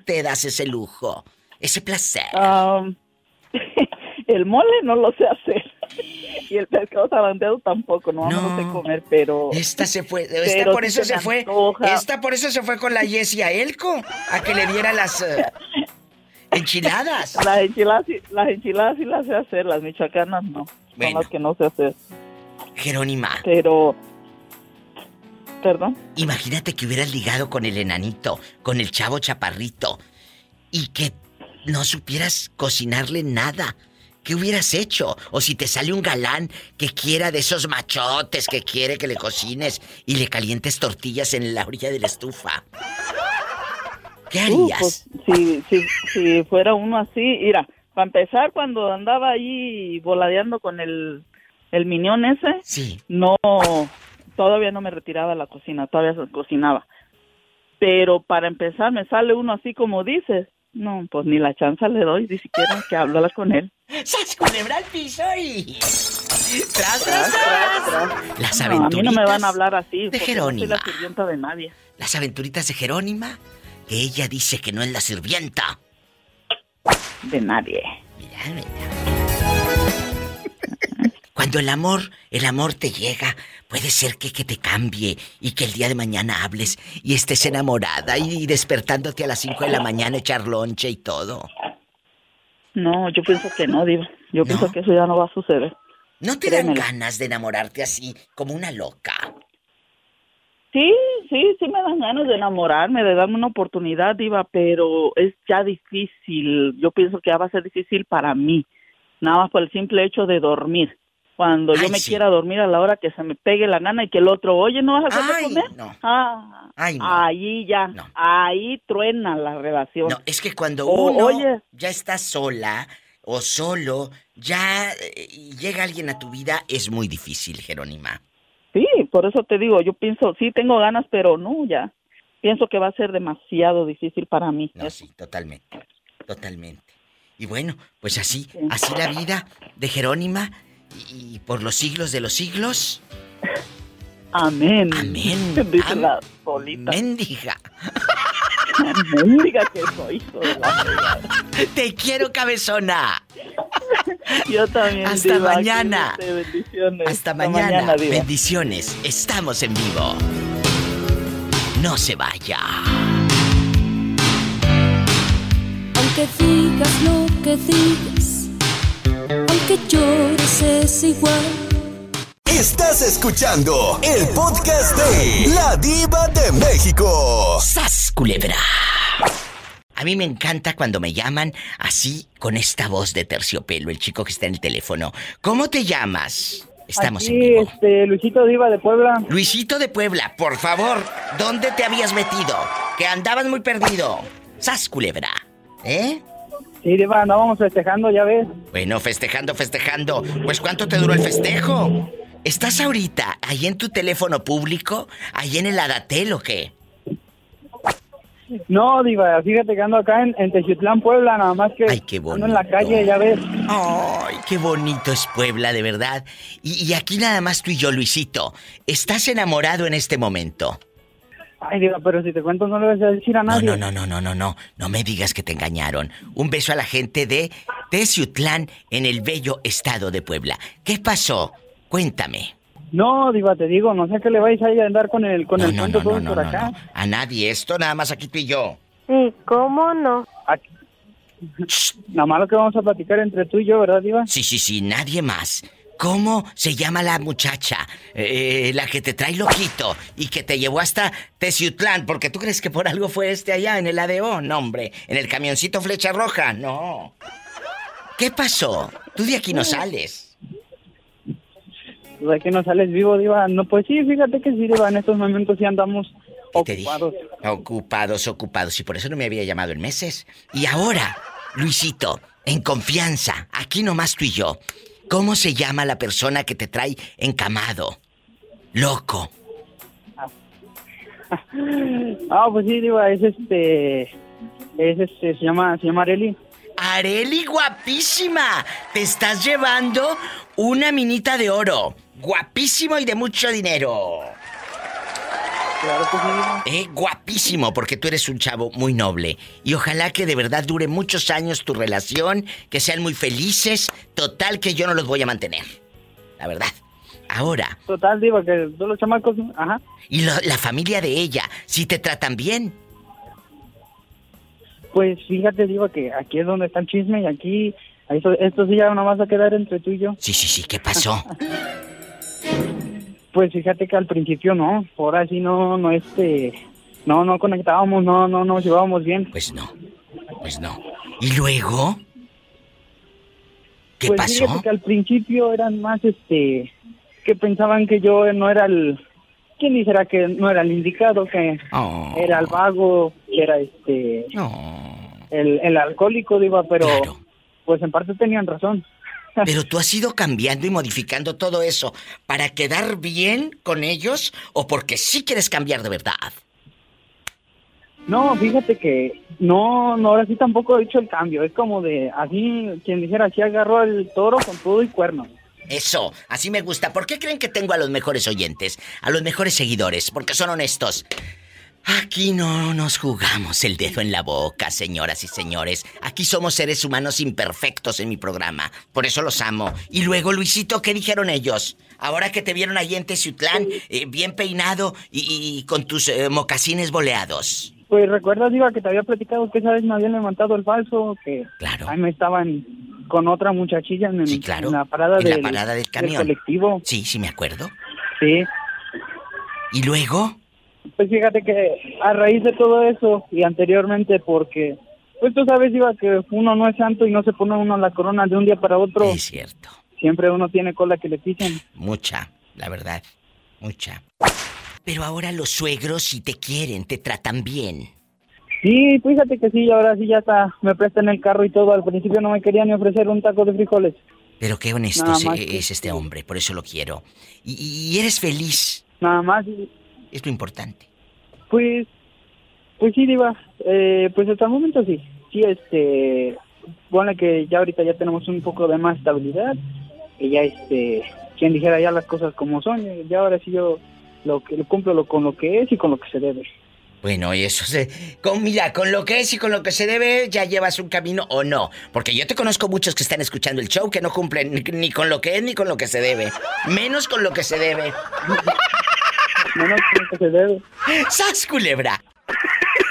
te das ese lujo? Ese placer. El mole no lo sé hacer. Y el pescado zarandeado tampoco, no, no lo sé comer, pero... Esta se fue, esta Pero por eso se fue. Esta por eso se fue con la Jessie a Elco a que le diera las eh, enchiladas. Las enchiladas, sí- las enchiladas sí las sé hacer, las michoacanas no. Bueno. Son las que no sé hacer. Jerónima. Pero... ¿Perdón? Imagínate que hubieras ligado con el enanito, con el chavo chaparrito, y que no supieras cocinarle nada. ¿Qué hubieras hecho? O si te sale un galán que quiera de esos machotes que quiere que le cocines y le calientes tortillas en la orilla de la estufa. ¿Qué Uh, harías? pues, si, si, si fuera uno así, mira, para empezar, cuando andaba ahí voladeando con el, el minión ese, sí. no, todavía no me retiraba a la cocina, todavía cocinaba. Pero para empezar, me sale uno así como dices, no, pues ni la chance le doy, ni siquiera que hablara con él. ¡Sas culebra al piso y... ¡Tras, tras, tras! Las No, a mí aventuritas no me van a hablar así, de porque no soy Jerónima. la sirvienta de nadie. Las aventuritas de Jerónima, que ella dice que no es la sirvienta. De nadie. Mira, mira. Cuando el amor, el amor te llega, puede ser que, que te cambie y que el día de mañana hables y estés enamorada y despertándote a las 5 de la mañana echar lonche y todo. No, yo pienso que no, Diva. Yo pienso que eso ya no va a suceder. ¿No te dan ganas de enamorarte así, como una loca? Sí, sí, sí me dan ganas de enamorarme, de darme una oportunidad, Diva, pero es ya difícil. Yo pienso que ya va a ser difícil para mí, nada más por el simple hecho de dormir. Cuando yo Ay, me sí. quiera dormir a la hora que se me pegue la gana y que el otro, oye, ¿no vas a hacer Ay, comer? no. Ah, Ay, no. ahí ya, ahí truena la relación. No, es que cuando O- uno oye. ya está sola o solo, ya eh, llega alguien a tu vida, es muy difícil, Jerónima. Sí, por eso te digo, yo pienso, sí tengo ganas, pero no, ya. Pienso que va a ser demasiado difícil para mí. No, sí, totalmente, totalmente. Y bueno, pues así, así la vida de Jerónima y, por los siglos de los siglos. Amén. Amén. Dice Am- la bolita. Mendiga. Mendiga que soy, hijo de la fregada. Te quiero, cabezona. Yo también. Hasta Diva, mañana. bendiciones. Hasta mañana. Bendiciones. Estamos en vivo. No se vaya. Aunque digas lo que digas, aunque llores es igual. Estás escuchando el podcast de La Diva de México. ¡Sas, culebra! A mí me encanta cuando me llaman así, con esta voz de terciopelo, el chico que está en el teléfono. ¿Cómo te llamas? Estamos en Aquí, vivo. este, Luisito Diva de Puebla. Luisito de Puebla, por favor, ¿dónde te habías metido? Que andabas muy perdido. ¡Sas, culebra! ¿Eh? Sí, Diva, andábamos festejando, ya ves. Bueno, festejando, festejando. Pues ¿cuánto te duró el festejo? ¿Estás ahorita ahí en tu teléfono público? ¿Ahí en el Adatel o qué? No, Diva, fíjate que ando acá en, en Puebla, nada más que Ay, qué bonito. ando en la calle, ya ves. Ay, qué bonito es Puebla, de verdad. Y, y aquí nada más tú y yo, Luisito. ¿Estás enamorado en este momento? Ay, Diva, pero si te cuento no le vas a decir a No, nadie. no, no, no, no, no, no. No me digas que te engañaron. Un beso a la gente de Teciutlán en el bello estado de Puebla. ¿Qué pasó? Cuéntame. No, Diva, te digo, no sé qué le vais a ir a andar con el, con el cuento todo por acá. A nadie, esto nada más aquí tú y yo. Sí, ¿cómo no? Nada más lo que vamos a platicar entre tú y yo, ¿verdad, Diva? Sí, sí, sí, nadie más. ¿Cómo se llama la muchacha? Eh, la que te trae loquito y que te llevó hasta Teciutlán, porque tú crees que por algo fue este allá en el ADO. No, hombre, en el camioncito flecha roja, no. ¿Qué pasó? Tú de aquí no sales. ¿De que no sales vivo, Diva? No, pues sí, fíjate que sí, Diva, en estos momentos sí andamos dije? Ocupados, ocupados, y por eso no me había llamado en meses. Y ahora, Luisito, en confianza, aquí nomás tú y yo, ¿cómo se llama la persona que te trae encamado? Loco. Ah, pues sí, Diva, es este... Es este, se llama, se llama Areli. Areli, guapísima. Te estás llevando una minita de oro. Guapísimo y de mucho dinero. Claro que sí. Eh, guapísimo, porque tú eres un chavo muy noble. Y ojalá que de verdad dure muchos años tu relación, que sean muy felices. Total que yo no los voy a mantener. La verdad. Ahora. Total, Diva, que todos los chamacos... Ajá. Y lo- la familia de ella, si te tratan bien. Pues fíjate, Diva, que aquí es donde está el chisme y aquí... Esto, esto sí ya no vas a quedar entre tú y yo. Sí, sí, sí, ¿qué pasó? Pues fíjate que al principio no, ahora sí no, no este, no, no conectábamos, no, no nos llevábamos bien. Pues no, pues no. ¿Y luego? ¿Qué pues pasó? fíjate que al principio eran más este, que pensaban que yo no era el, ¿quién dijera que no era el indicado, que Oh. era el vago, que era este, el, el alcohólico, diva, pero pues en parte tenían razón. Pero tú has ido cambiando y modificando todo eso para quedar bien con ellos o porque sí quieres cambiar de verdad. No, fíjate que no, no, ahora sí tampoco he hecho el cambio. Es como de, así, quien dijera, así agarró el toro con todo y cuerno. Eso, así me gusta. ¿Por qué creen que tengo a los mejores oyentes? A los mejores seguidores, porque son honestos. Aquí no nos jugamos el dedo en la boca, señoras y señores. Aquí somos seres humanos imperfectos en mi programa. Por eso los amo. Y luego, Luisito, ¿qué dijeron ellos? Ahora que te vieron allí en Teciutlán, eh, bien peinado y, y con tus eh, mocasines boleados. Pues recuerdas, Diva, que te había platicado que esa vez me habían levantado el falso, que ahí me estaban con otra muchachilla en, el- en la parada, en la del, parada del camión. colectivo. Sí, sí me acuerdo. Sí. ¿Y luego? Pues fíjate que a raíz de todo eso y anteriormente porque, pues tú sabes, Diva, que uno no es santo y no se pone uno la corona de un día para otro. Es cierto. Siempre uno tiene cola que le pisen. Mucha, la verdad. Mucha. Pero ahora los suegros si te quieren, te tratan bien. Sí, fíjate que sí, ahora sí ya está, me prestan el carro y todo. Al principio no me querían ni ofrecer un taco de frijoles. Pero qué honesto es, que- es este hombre, por eso lo quiero. Y, y eres feliz. Nada más. Es lo importante. Pues, pues sí, Diva. Eh, pues hasta el momento sí. Sí, este, bueno que ya ahorita ya tenemos un poco de más estabilidad. Y ya, este, quien dijera ya las cosas como son. eh, Ya ahora sí yo lo que cumplo lo, con lo que es y con lo que se debe. Bueno, y eso se... Con, mira, con lo que es y con lo que se debe, ya llevas un camino o no. Porque yo te conozco muchos que están escuchando el show que no cumplen ni, ni con lo que es ni con lo que se debe. Menos con lo que se debe. Con lo que se debe. ¡Sas, culebra!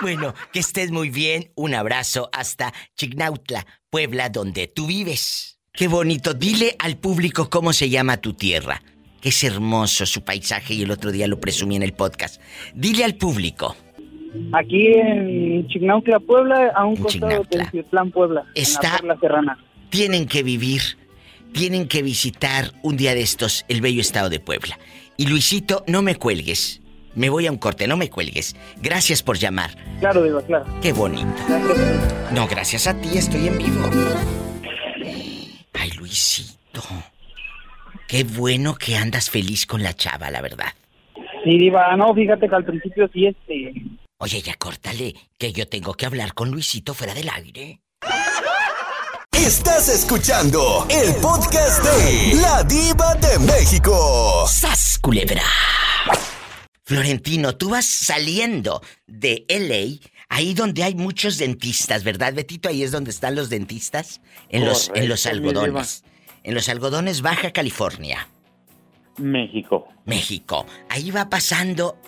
Bueno, que estés muy bien. Un abrazo hasta Chignautla, Puebla, donde tú vives. Qué bonito. Dile al público cómo se llama tu tierra. Que es hermoso su paisaje y el otro día lo presumí en el podcast. Dile al público. Aquí en Chignautla, Puebla, a un costado del Ciutlán, Puebla. En Está- la Perla Serrana. Tienen que vivir, tienen que visitar un día de estos el bello estado de Puebla. Y Luisito, no me cuelgues. Me voy a un corte, no me cuelgues. Gracias por llamar. Claro, Diva, claro. Qué bonito. No, gracias a ti, estoy en vivo. Ay, Luisito. Qué bueno que andas feliz con la chava, la verdad. Sí, Diva, no, fíjate que al principio sí, este, Oye, ya córtale, que yo tengo que hablar con Luisito fuera del aire. Estás escuchando el podcast de La Diva de México. ¡Sas, culebra! Florentino, tú vas saliendo de LA, ahí donde hay muchos dentistas, ¿verdad, Betito? Ahí es donde están los dentistas, en los en los algodones. En los algodones Baja California. México. México. Ahí va pasando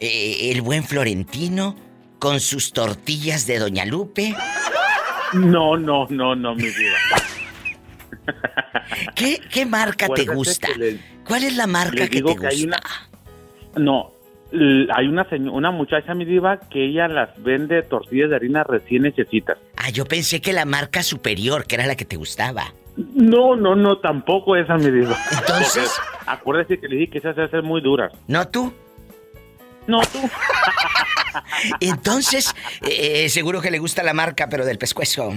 eh, el buen Florentino con sus tortillas de Doña Lupe. No, no, no, no, mi diva. ¿Qué, qué marca te gusta? le- ¿Cuál es la marca que digo te que hay gusta? una- No, hay una una muchacha, mi diva, que ella las vende tortillas de harina recién hechecitas. Ah, yo pensé que la marca superior, que era la que te gustaba. No, no, no, tampoco esa, mi diva. Entonces- Porque acuérdese que le dije que esas se hacen muy duras. ¿No tú? No, tú. Entonces, eh, seguro que le gusta la marca, pero del pescuezo.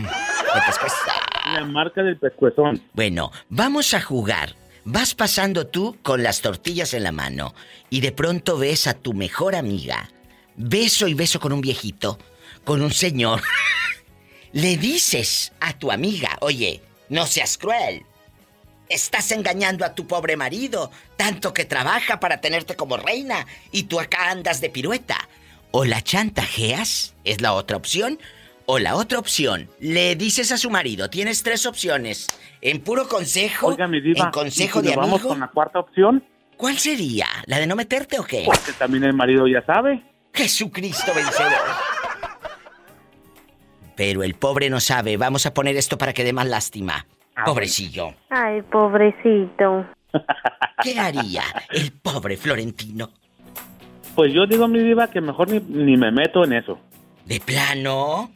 Pescuezo. La marca del pescuezón. Bueno, vamos a jugar. Vas pasando tú con las tortillas en la mano y de pronto ves a tu mejor amiga. Beso y beso con un viejito, con un señor. Le dices a tu amiga, oye, no seas cruel. Estás engañando a tu pobre marido, tanto que trabaja para tenerte como reina y tú acá andas de pirueta. O la chantajeas, es la otra opción. O la otra opción, le dices a su marido, tienes tres opciones. En puro consejo, Oiga, mi diva. en consejo ¿y si de nos vamos amigo. con la cuarta opción? ¿Cuál sería? ¿La de no meterte o qué? Porque también el marido ya sabe. Jesucristo vencedor. Pero el pobre no sabe. Vamos a poner esto para que dé más lástima. Pobrecillo. Ay, pobrecito. ¿Qué haría el pobre Florentino? Pues yo digo, mi diva, que mejor ni, ni me meto en eso. ¿De plano?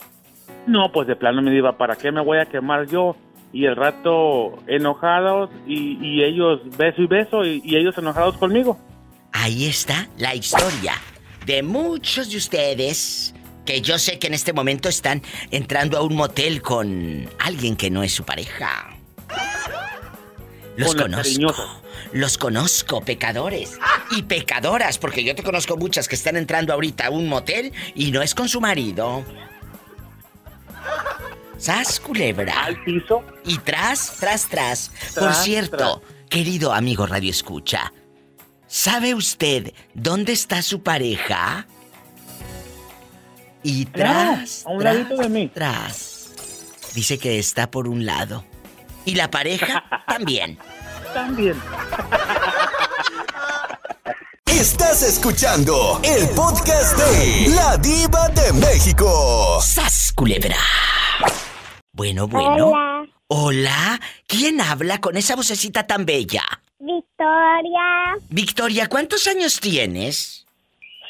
No, pues de plano, mi diva, ¿para qué me voy a quemar yo? Y el rato enojados y, y ellos beso y beso y, y ellos enojados conmigo. Ahí está la historia de muchos de ustedes que yo sé que en este momento están entrando a un motel con alguien que no es su pareja. Los Con conozco. cariñosas. Los conozco, pecadores y pecadoras, porque yo te conozco muchas que están entrando ahorita a un motel y no es con su marido. ¿Sas, culebra? Al piso. Y tras, tras, tras. Por Tras, cierto, querido amigo Radio Escucha, ¿sabe usted dónde está su pareja? Y tras, a un tras, ladito de mí. tras. Dice que está por un lado. Y la pareja también. También. Estás escuchando el podcast de La Diva de México. ¡Sas, culebra! Bueno, bueno. Hola. Hola. ¿Quién habla con esa vocecita tan bella? Victoria. Victoria, ¿cuántos años tienes?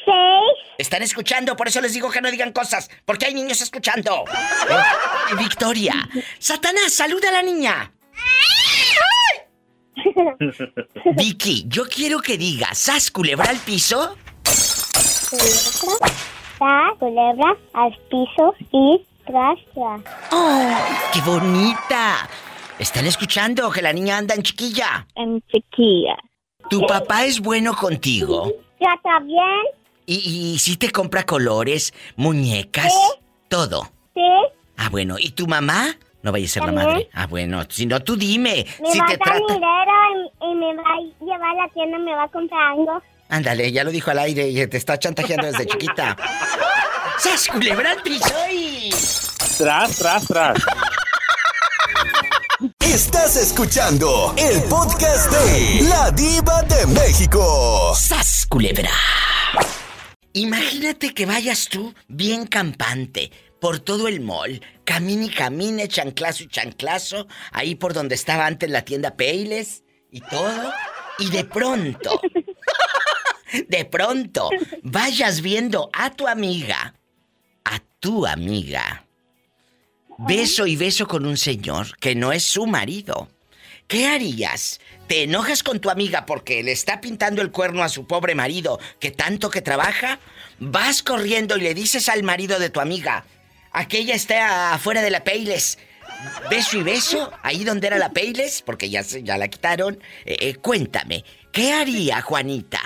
Seis. Están escuchando, por eso les digo que no digan cosas, porque hay niños escuchando. Eh, Victoria, Satanás, saluda a la niña. Vicky, yo quiero que digas, ¿sas culebra al piso? Da, culebra al piso y tras, tras. ¡Oh, qué bonita! ¿Están escuchando que la niña anda en chiquilla? En chiquilla. ¿Tu papá es bueno contigo? Yo también. ¿Y, y si te compra colores, muñecas? Todo. Sí. Ah, bueno. ¿Y tu mamá? No vaya a ser la madre. Ah, bueno. Si no, tú dime. Me si va te trata... dinero y, y me va a llevar a la tienda, me va a comprar algo. Ándale, ya lo dijo al aire y te está chantajeando desde chiquita. ¡Sas, culebra al piso y... Tras, tras, tras. Estás escuchando el podcast de La Diva de México. ¡Sas, culebra! Imagínate que vayas tú bien campante por todo el mall, camine y camine, chanclazo y chanclazo, ahí por donde estaba antes la tienda Peiles y todo, y de pronto, de pronto, vayas viendo a tu amiga, a tu amiga, beso y beso con un señor que no es su marido. ¿Qué harías? ¿Te enojas con tu amiga porque le está pintando el cuerno a su pobre marido que tanto que trabaja? Vas corriendo y le dices al marido de tu amiga, aquella está afuera de la Peiles. Beso y beso, ahí donde era la Peiles, porque ya, se- ya la quitaron. Eh, eh, cuéntame, ¿qué haría Juanita?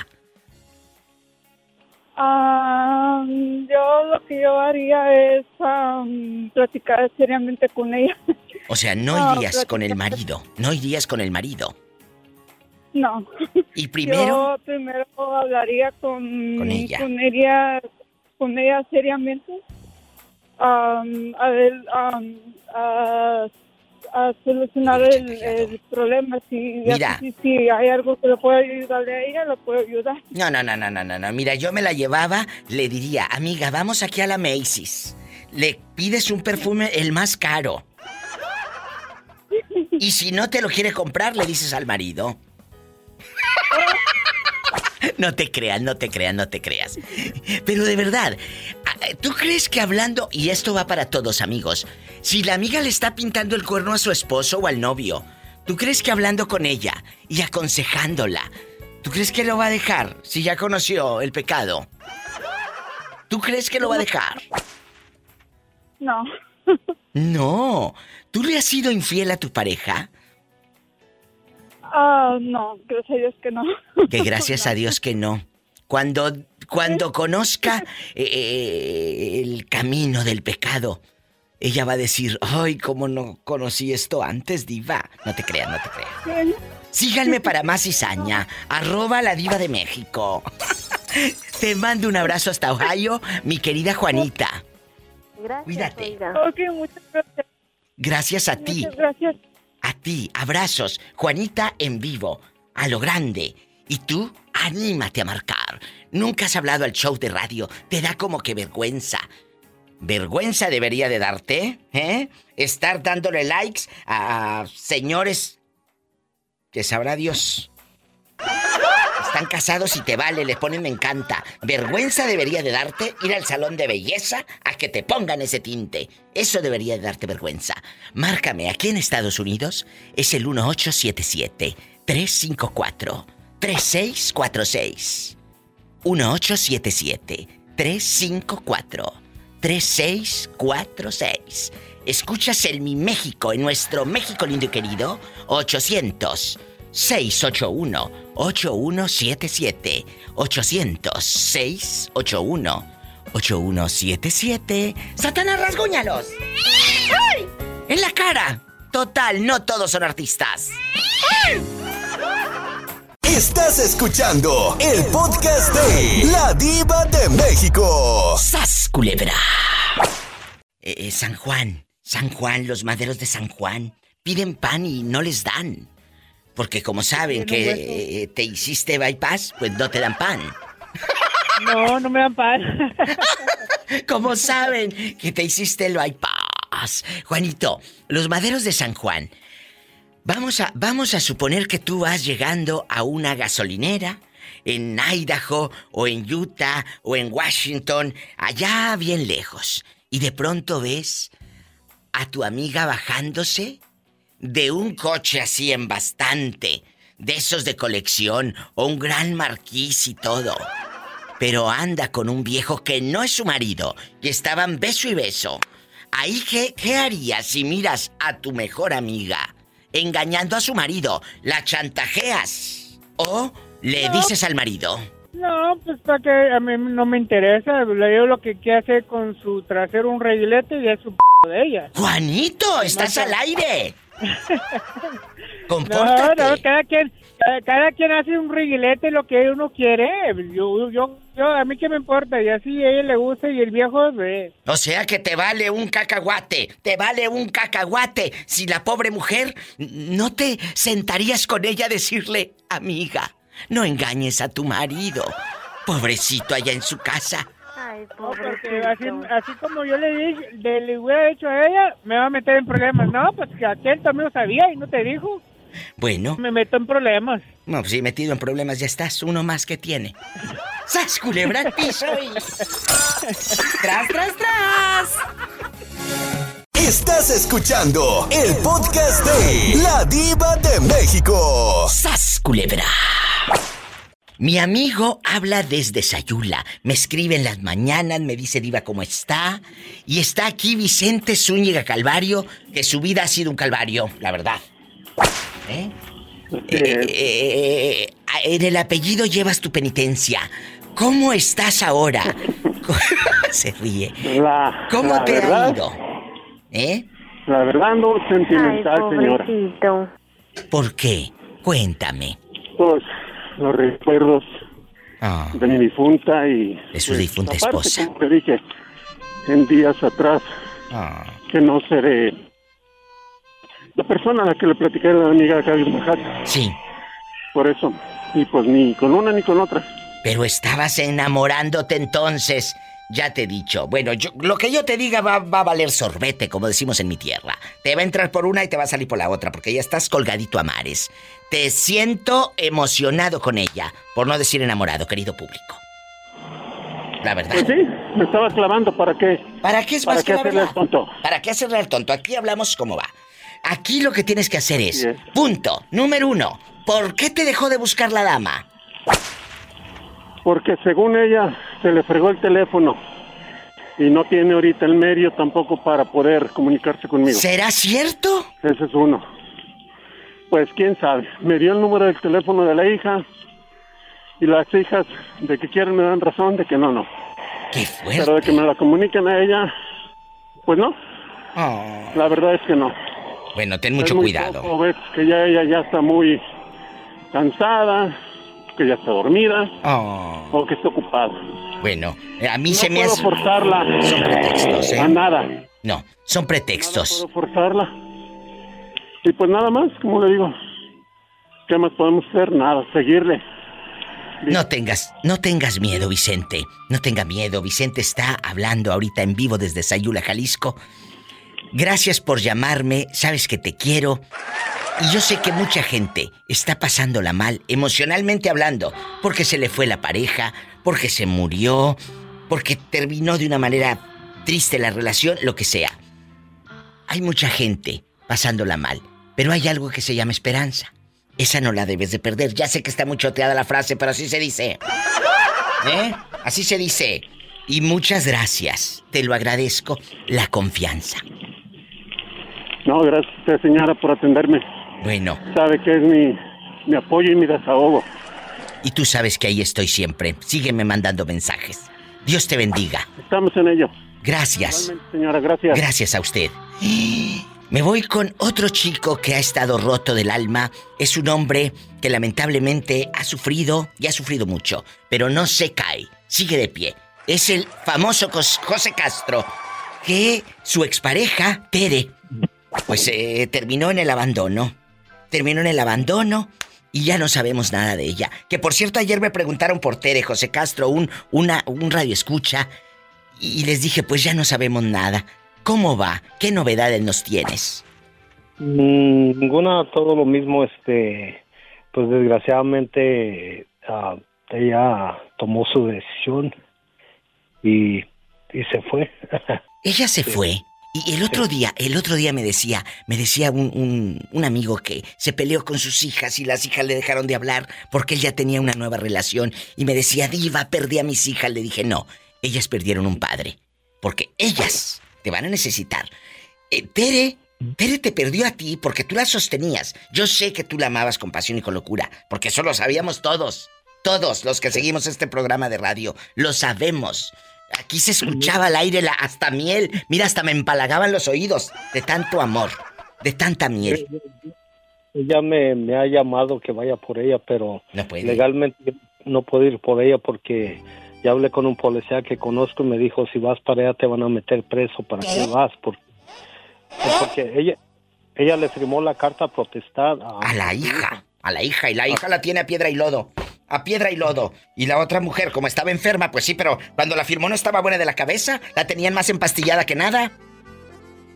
Ah, yo que yo haría es am, platicar seriamente con ella. O sea, no irías con el marido. No irías con el marido. No. Y primero. Yo primero hablaría con, Con ella. con ella, con ella seriamente. Am, a ver, a, a solucionar el, el problema. Si, Mira. si, si hay algo que le pueda ayudarle a ella, lo puedo ayudar. No, no, no, no, no, no, no. Mira, yo me la llevaba, le diría, amiga, vamos aquí a la Macy's. Le pides un perfume el más caro. Y si no te lo quiere comprar, le dices al marido. No te creas, no te creas, no te creas. Pero de verdad, ¿tú crees que hablando, y esto va para todos amigos, si la amiga le está pintando el cuerno a su esposo o al novio, ¿tú crees que hablando con ella y aconsejándola, ¿tú crees que lo va a dejar si ya conoció el pecado? ¿Tú crees que lo va a dejar? No. No. ¿Tú le has sido infiel a tu pareja? Ah, no, gracias a Dios que no. Que gracias a Dios que no. Cuando, cuando conozca eh, el camino del pecado, ella va a decir, ay, cómo no conocí esto antes, diva. No te creas, no te creas. Síganme para más cizaña, arroba la diva de México. Te mando un abrazo hasta Ohio, mi querida Juanita. Gracias, Cuídate. oiga. Ok, muchas gracias. Gracias a ti. Muchas gracias. A ti, abrazos. Juanita en vivo, a lo grande. Y tú, anímate a marcar. Nunca has hablado al show de radio. Te da como que vergüenza. Vergüenza debería de darte, ¿eh? Estar dándole likes a señores que sabrá Dios. Están casados y te vale, le ponen me encanta. Vergüenza debería de darte ir al salón de belleza a que te pongan ese tinte. Eso debería de darte vergüenza. Márcame aquí en Estados Unidos. Es el 1877-354-3646. 1877-354-3646. Escuchas el Mi México en nuestro México lindo y querido. 800 681 8177 800 681 8177 ¡Satanás, rasguñalos! ¡En la cara! Total, no todos son artistas. Estás escuchando el podcast de La Diva de México. ¡Sas, culebra! Eh, eh, San Juan, San Juan, los maderos de San Juan piden pan y no les dan. Porque como saben que eh, te hiciste bypass, pues no te dan pan. No, no me dan pan. Como saben que te hiciste el bypass. Juanito, los maderos de San Juan. Vamos a, vamos a suponer que tú vas llegando a una gasolinera en Idaho o en Utah o en Washington, allá bien lejos, y de pronto ves a tu amiga bajándose de un coche así en bastante, de esos de colección o un gran marquís y todo. Pero anda con un viejo que no es su marido y estaban beso y beso. Ahí, ¿qué, qué harías si miras a tu mejor amiga engañando a su marido? ¿La chantajeas? ¿O le No. dices al marido? No, pues para que a mí no me interesa. Le digo lo que quiere hacer con su trasero un reguilete y es su p de ella. ¡Juanito, estás al aire! No, ¡Compórtate! no, cada quien, cada, cada quien hace un reguilete lo que uno quiere. Yo, yo, yo, a mí qué me importa. Y así a ella le gusta y el viejo, eh, O sea que te vale un cacahuate, te vale un cacahuate. Si la pobre mujer, no te sentarías con ella a decirle, amiga, no engañes a tu marido. Pobrecito allá en su casa. Ay, No, porque así, así como yo le dije, le, le hubiera dicho a ella, me va a meter en problemas. No, pues que aquel también lo sabía y no te dijo. Bueno, Me meto en problemas. no, pues sí, metido en problemas ya estás, uno más que tiene. ¡Sas, culebra al piso y... ¡Tras, tras, tras! Estás escuchando el podcast de La Diva de México. ¡Sas, culebra! Mi amigo habla desde Sayula. Me escribe en las mañanas, me dice Diva cómo está. Y está aquí Vicente Zúñiga Calvario, que su vida ha sido un calvario, la verdad. ¿Eh? Eh, eh, en el apellido llevas tu penitencia. ¿Cómo estás ahora? Se ríe. La, ¿Cómo la te verdad, ha ido? ¿Eh? La verdad ando sentimental, señora. ¿Por qué? Cuéntame. Pues los recuerdos Ah. de mi difunta y... De su difunta aparte, esposa. Como te dije en días atrás, Ah. que no seré la persona a la que le platiqué era la amiga de Oaxaca. Sí. Por eso. Y pues ni con una ni con otra. Pero estabas enamorándote entonces. Ya te he dicho. Bueno, yo, lo que yo te diga va, va a valer sorbete, como decimos en mi tierra. Te va a entrar por una y te va a salir por la otra, porque ya estás colgadito a mares. Te siento emocionado con ella, por no decir enamorado, querido público. La verdad. Pues sí, me estaba clavando. ¿Para qué? ¿Para qué es ¿Para más qué que hacerle tonto? ¿Para qué hacerle al tonto? Aquí hablamos cómo va. Aquí lo que tienes que hacer es, punto, número uno, ¿por qué te dejó de buscar la dama? Porque según ella se le fregó el teléfono y no tiene ahorita el medio tampoco para poder comunicarse conmigo. ¿Será cierto? Ese es uno. Pues quién sabe. Me dio el número del teléfono de la hija y las hijas de que quieren me dan razón de que no, no. Qué fuerte. Pero de que me la comuniquen a ella, pues no. La verdad es que no. Bueno, ten Es mucho muy cuidado. poco, ves que ya ella ya está muy cansada, que ya está dormida Oh, o que está ocupada. bueno, eh, a mí No se me puedo hace... forzarla. Son pretextos, ¿eh? A nada. No, son pretextos. puedo forzarla. Y pues nada más, como le digo, ¿qué más podemos hacer? Nada, seguirle. No tengas, no tengas miedo, Vicente. No tenga miedo. Vicente está hablando ahorita en vivo desde Sayula, Jalisco. Gracias por llamarme. Sabes que te quiero. Y yo sé que mucha gente está pasándola mal, emocionalmente hablando, porque se le fue la pareja, porque se murió, porque terminó de una manera triste la relación, lo que sea. Hay mucha gente pasándola mal, pero hay algo que se llama esperanza. Esa no la debes de perder. Ya sé que está muy choteada la frase, pero así se dice. ¿Eh? Así se dice. Y muchas gracias. Te lo agradezco. La confianza. No, gracias a usted, señora, por atenderme. Bueno, Sabe que es mi, mi apoyo y mi desahogo. y tú sabes que ahí estoy siempre. Sígueme mandando mensajes. Dios te bendiga. Estamos en ello. Gracias. Igualmente, señora, gracias. Gracias a usted. Me voy con otro chico que ha estado roto del alma. Es un hombre que lamentablemente ha sufrido y ha sufrido mucho, pero no se cae, sigue de pie. Es el famoso José Castro, que su expareja, Tere, pues eh, terminó en el abandono. Terminó en el abandono y ya no sabemos nada de ella. Que por cierto, ayer me preguntaron por Tere, José Castro, un, una, un radio escucha, y les dije, pues ya no sabemos nada. ¿Cómo va? ¿Qué novedades nos tienes? Ninguna, todo lo mismo, este, pues desgraciadamente ah, ella tomó su decisión y, y se fue. Ella se fue. Y el otro día, el otro día me decía, me decía un, un, un amigo que se peleó con sus hijas y las hijas le dejaron de hablar porque él ya tenía una nueva relación. Y me decía, Diva, perdí a mis hijas. Le dije, no, ellas perdieron un padre. Porque ellas te van a necesitar. Eh, Tere, Tere te perdió a ti porque tú la sostenías. Yo sé que tú la amabas con pasión y con locura, porque eso lo sabíamos todos. Todos los que seguimos este programa de radio, lo sabemos. Aquí se escuchaba al aire la, hasta miel. Mira, hasta me empalagaban los oídos de tanto amor, de tanta miel. Ella me, me ha llamado que vaya por ella, pero No puede. legalmente no puedo ir por ella porque ya hablé con un policía que conozco y me dijo, si vas para allá te van a meter preso, ¿para qué, vas? Porque, porque ella, ella le firmó la carta a protestar a, A la hija, a la hija, y la hija la tiene a piedra y lodo. A piedra y lodo. Y la otra mujer, como estaba enferma, pues sí, pero cuando la firmó no estaba buena de la cabeza, la tenían más empastillada que nada.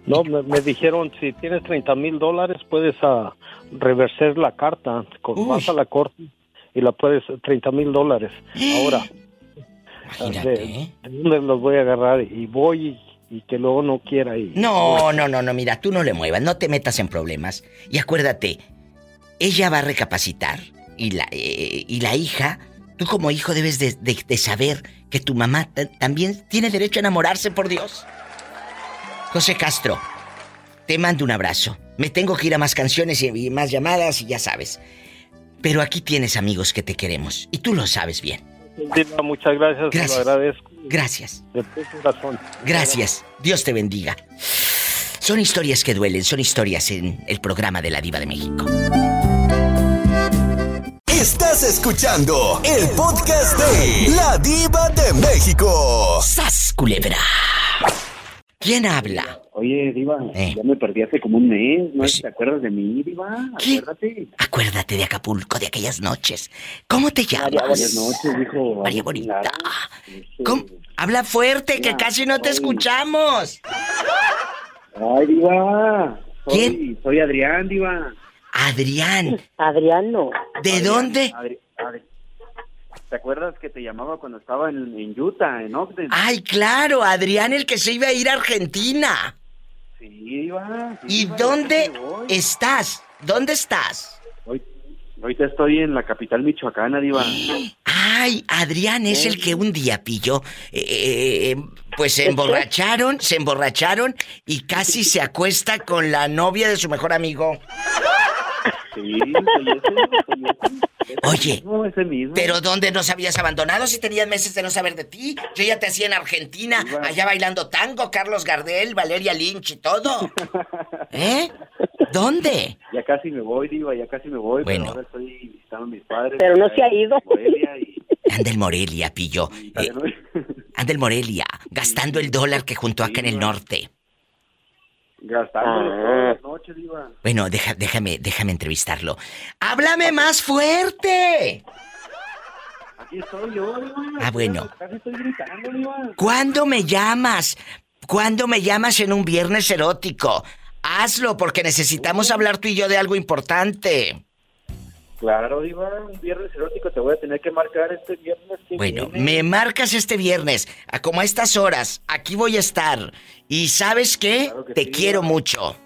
No, me, me dijeron, si tienes 30 mil dólares puedes ah, reverser la carta, con, vas a la corte y la puedes, 30 mil dólares. Ahora, Imagínate, ¿de, ¿eh? de dónde los voy a agarrar? Y voy y, y que luego no quiera ir. No, no, no, no, mira, tú no le muevas, no te metas en problemas. Y acuérdate, ella va a recapacitar y la, eh, y la hija, tú como hijo debes de, de- de saber que tu mamá ta- también tiene derecho a enamorarse, por Dios. José Castro, te mando un abrazo. Me tengo que ir a más canciones y, y más llamadas y ya sabes. Pero aquí tienes amigos que te queremos y tú lo sabes bien. Diva, muchas gracias, Gracias. te lo agradezco Gracias. De corazón. Gracias. Dios te bendiga. Son historias que duelen, son historias en el programa de la Diva de México. Escuchando el podcast de La Diva de México. ¡Sas, culebra! ¿Quién habla? Oye, Diva, ya me perdí hace como un mes, ¿no te acuerdas de mí, Diva? Acuérdate. Acuérdate de Acapulco, de aquellas noches. ¿Cómo te llamas? Buenas noches, dijo. María Bonita. ¿Cómo? Habla fuerte, que casi no te escuchamos. Ay, Diva. Soy, ¿Quién? Soy Adrián, Diva. Adrián. Adriano. ¿De dónde? Adri- Adri- ¿Te acuerdas que te llamaba cuando estaba en, en Utah, en Ogden? Ay, claro, Adrián, el que se iba a ir a Argentina. Sí, sí, ¿Y dónde estás? ¿Dónde estás? Hoy, ahorita estoy en la capital michoacana, Diva. Ay, Adrián es el que un día pilló. eh, eh, eh, pues se emborracharon, se emborracharon y casi se acuesta con la novia de su mejor amigo. Sí, soy ese, soy ese. Oye, mismo, ese mismo. ¿pero dónde nos habías abandonado si tenías meses de no saber de ti? Yo ya te hacía en Argentina, allá bailando tango, Carlos Gardel, Valeria Lynch y todo. ¿Eh? ¿Dónde? Ya casi me voy, Diva, ya casi me voy. Bueno. Pero ahora estoy visitando a mis padres. Pero no se ha ido. Morelia y... Anda el Morelia, pillo. Eh, anda el Morelia, gastando el dólar que juntó acá en el norte. Gastando Ah. todas las noches, Diva. Bueno, deja- déjame, déjame entrevistarlo. ¡Háblame más fuerte! Aquí estoy yo, Diva. Ah, bueno. Casi estoy gritando, Diva. ¿Cuándo me llamas? ¿Cuándo me llamas en un viernes erótico? Hazlo porque necesitamos hablar tú y yo de algo importante. Claro, Diva, un viernes erótico te voy a tener que marcar este viernes. que Bueno, viene. me marcas este viernes, a como a estas horas, aquí voy a estar. Y ¿sabes qué? Claro que Te sí, quiero Diva. mucho.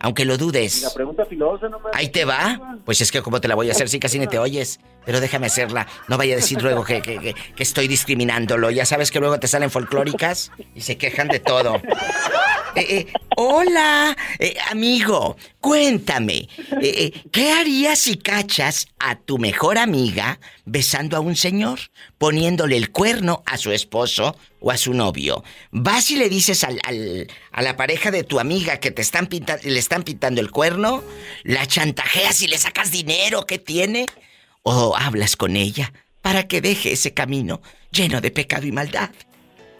Aunque lo Y la dudes. pregunta filosa no me... Ahí te va. Pues es que como te la voy a hacer si casi ni te oyes. Pero déjame hacerla. No vaya a decir luego que, que- que- estoy discriminándolo. Ya sabes que luego te salen folclóricas y se quejan de todo. Eh, eh, hola, eh, amigo, cuéntame, eh, ¿qué harías si cachas a tu mejor amiga besando a un señor, poniéndole el cuerno a su esposo o a su novio? ¿Vas y le dices al, al- a la pareja de tu amiga que te están pinta- le están pintando el cuerno? ¿La chantajeas y le sacas dinero que tiene? ¿O hablas con ella para que deje ese camino lleno de pecado y maldad?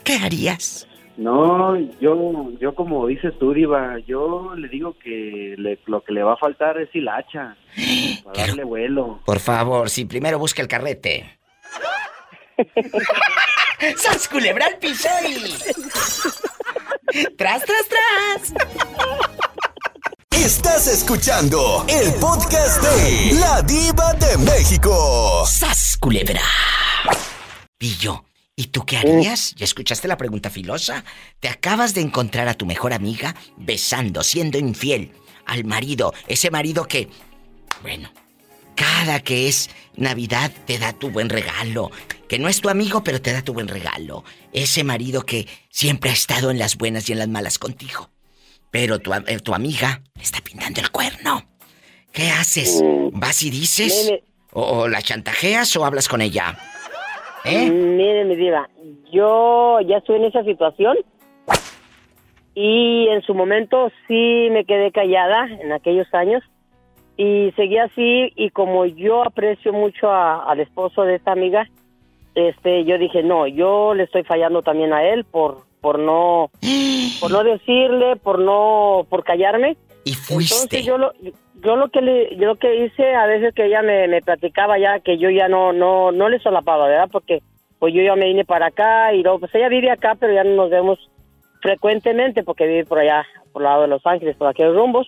¿Qué harías? No, yo, yo como dices tú, Diva, yo le digo que le- lo que le va a faltar es hilacha. Para darle vuelo. Por favor, si primero busca el carrete. ¡Sas culebra al piso y... ¡Tras, tras, tras! Estás escuchando el podcast de La Diva de México. ¡Sas culebra! Pillo, ¿y tú qué harías? ¿Ya escuchaste la pregunta filosa? Te acabas de encontrar a tu mejor amiga besando, siendo infiel al marido. Ese marido que, bueno, cada que es Navidad te da tu buen regalo. Que no es tu amigo, pero te da tu buen regalo. Ese marido que siempre ha estado en las buenas y en las malas contigo. Pero tu, eh, tu amiga está pintando el cuerno. ¿Qué haces? ¿Vas y dices? Mire. ¿O, o la chantajeas o hablas con ella? ¿Eh? Mm, Mire, mi diva, yo ya estuve en esa situación y en su momento sí me quedé callada en aquellos años y seguí así y como yo aprecio mucho a- al esposo de esta amiga, este, yo dije no, yo le estoy fallando también a él por por no por no decirle, por no por callarme. Y fuiste. Entonces yo lo yo lo que le, yo lo que hice a veces que ella me, me platicaba ya que yo ya no no no le solapaba, ¿verdad? Porque pues yo ya me vine para acá y luego pues ella vive acá, pero ya no nos vemos frecuentemente porque vive por allá por el lado de Los Ángeles, por aquellos rumbos.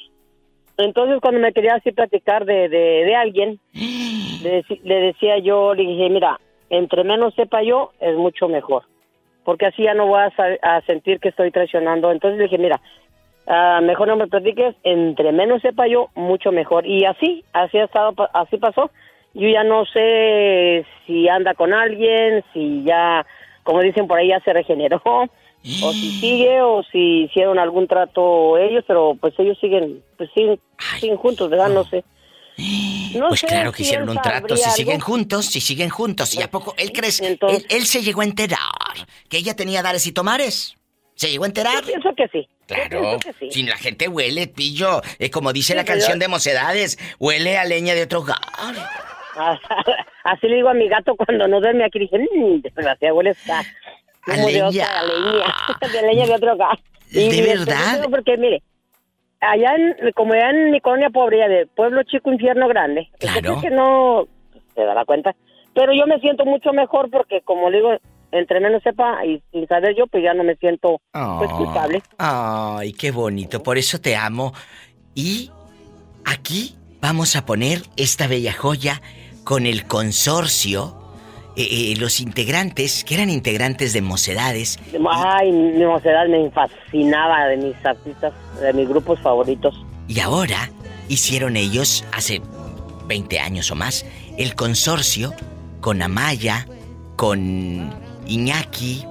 Entonces cuando me quería así platicar de, de, de alguien, le, le decía yo, le dije, mira, entre menos sepa yo, es mucho mejor. Porque así ya no voy a, sentir que estoy traicionando. Entonces le dije, mira, ah, mejor no me platiques, entre menos sepa yo, mucho mejor. Y así, así ha estado, así pasó. Yo ya no sé si anda con alguien, si ya, como dicen por ahí, ya se regeneró, o si sigue, o si hicieron algún trato ellos, pero pues ellos siguen, pues siguen, siguen juntos, ¿verdad? No sé. No pues sé claro que hicieron un trato. Si algo. siguen juntos, si siguen juntos. ¿Y a poco él crees? Él, él se llegó a enterar que ella tenía dares y tomares. ¿Se llegó a enterar? Yo pienso que sí. Claro. que sí. Si la gente huele, pillo. Es como dice Sí, la canción de Mocedades, huele a leña de otro hogar. Así le digo a mi gato cuando nos duerme aquí. Dije, mmm, desgraciado, huele a, de leña. de leña de otro hogar. ¿De Y verdad? Porque mire, allá en, como allá en mi colonia pobre, ya de pueblo chico, infierno grande. Claro. que no se dará cuenta. Pero yo me siento mucho mejor porque, como le digo, entre menos sepa y sin saber yo, pues ya no me siento pues, culpable. Ay, qué bonito. Por eso te amo. Y aquí vamos a poner esta bella joya con el consorcio. Eh, eh, los integrantes, que eran integrantes de Mocedades, Ay, mi mocedad me fascinaba de mis artistas, de mis grupos favoritos. Y ahora hicieron ellos, hace 20 años o más, el consorcio con Amaya, con Iñaki,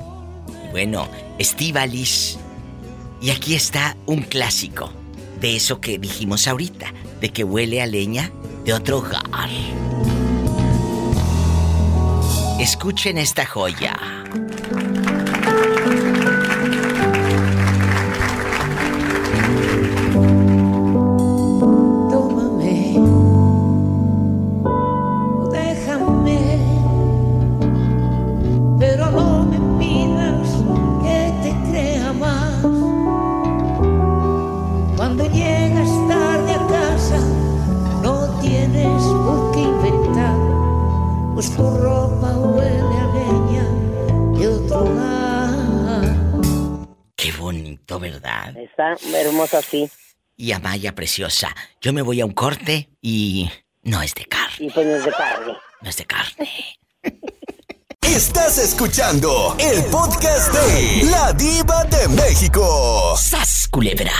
bueno, Estivalis. Y aquí está un clásico de eso que dijimos ahorita, de que huele a leña de otro hogar. Escuchen esta joya. ¿Verdad? Está hermosa así. Y Amaya preciosa. Yo me voy a un corte y no es de carne. Y pues no es de carne. No es de carne. Estás escuchando el podcast de La Diva de México. ¡Sas, culebra!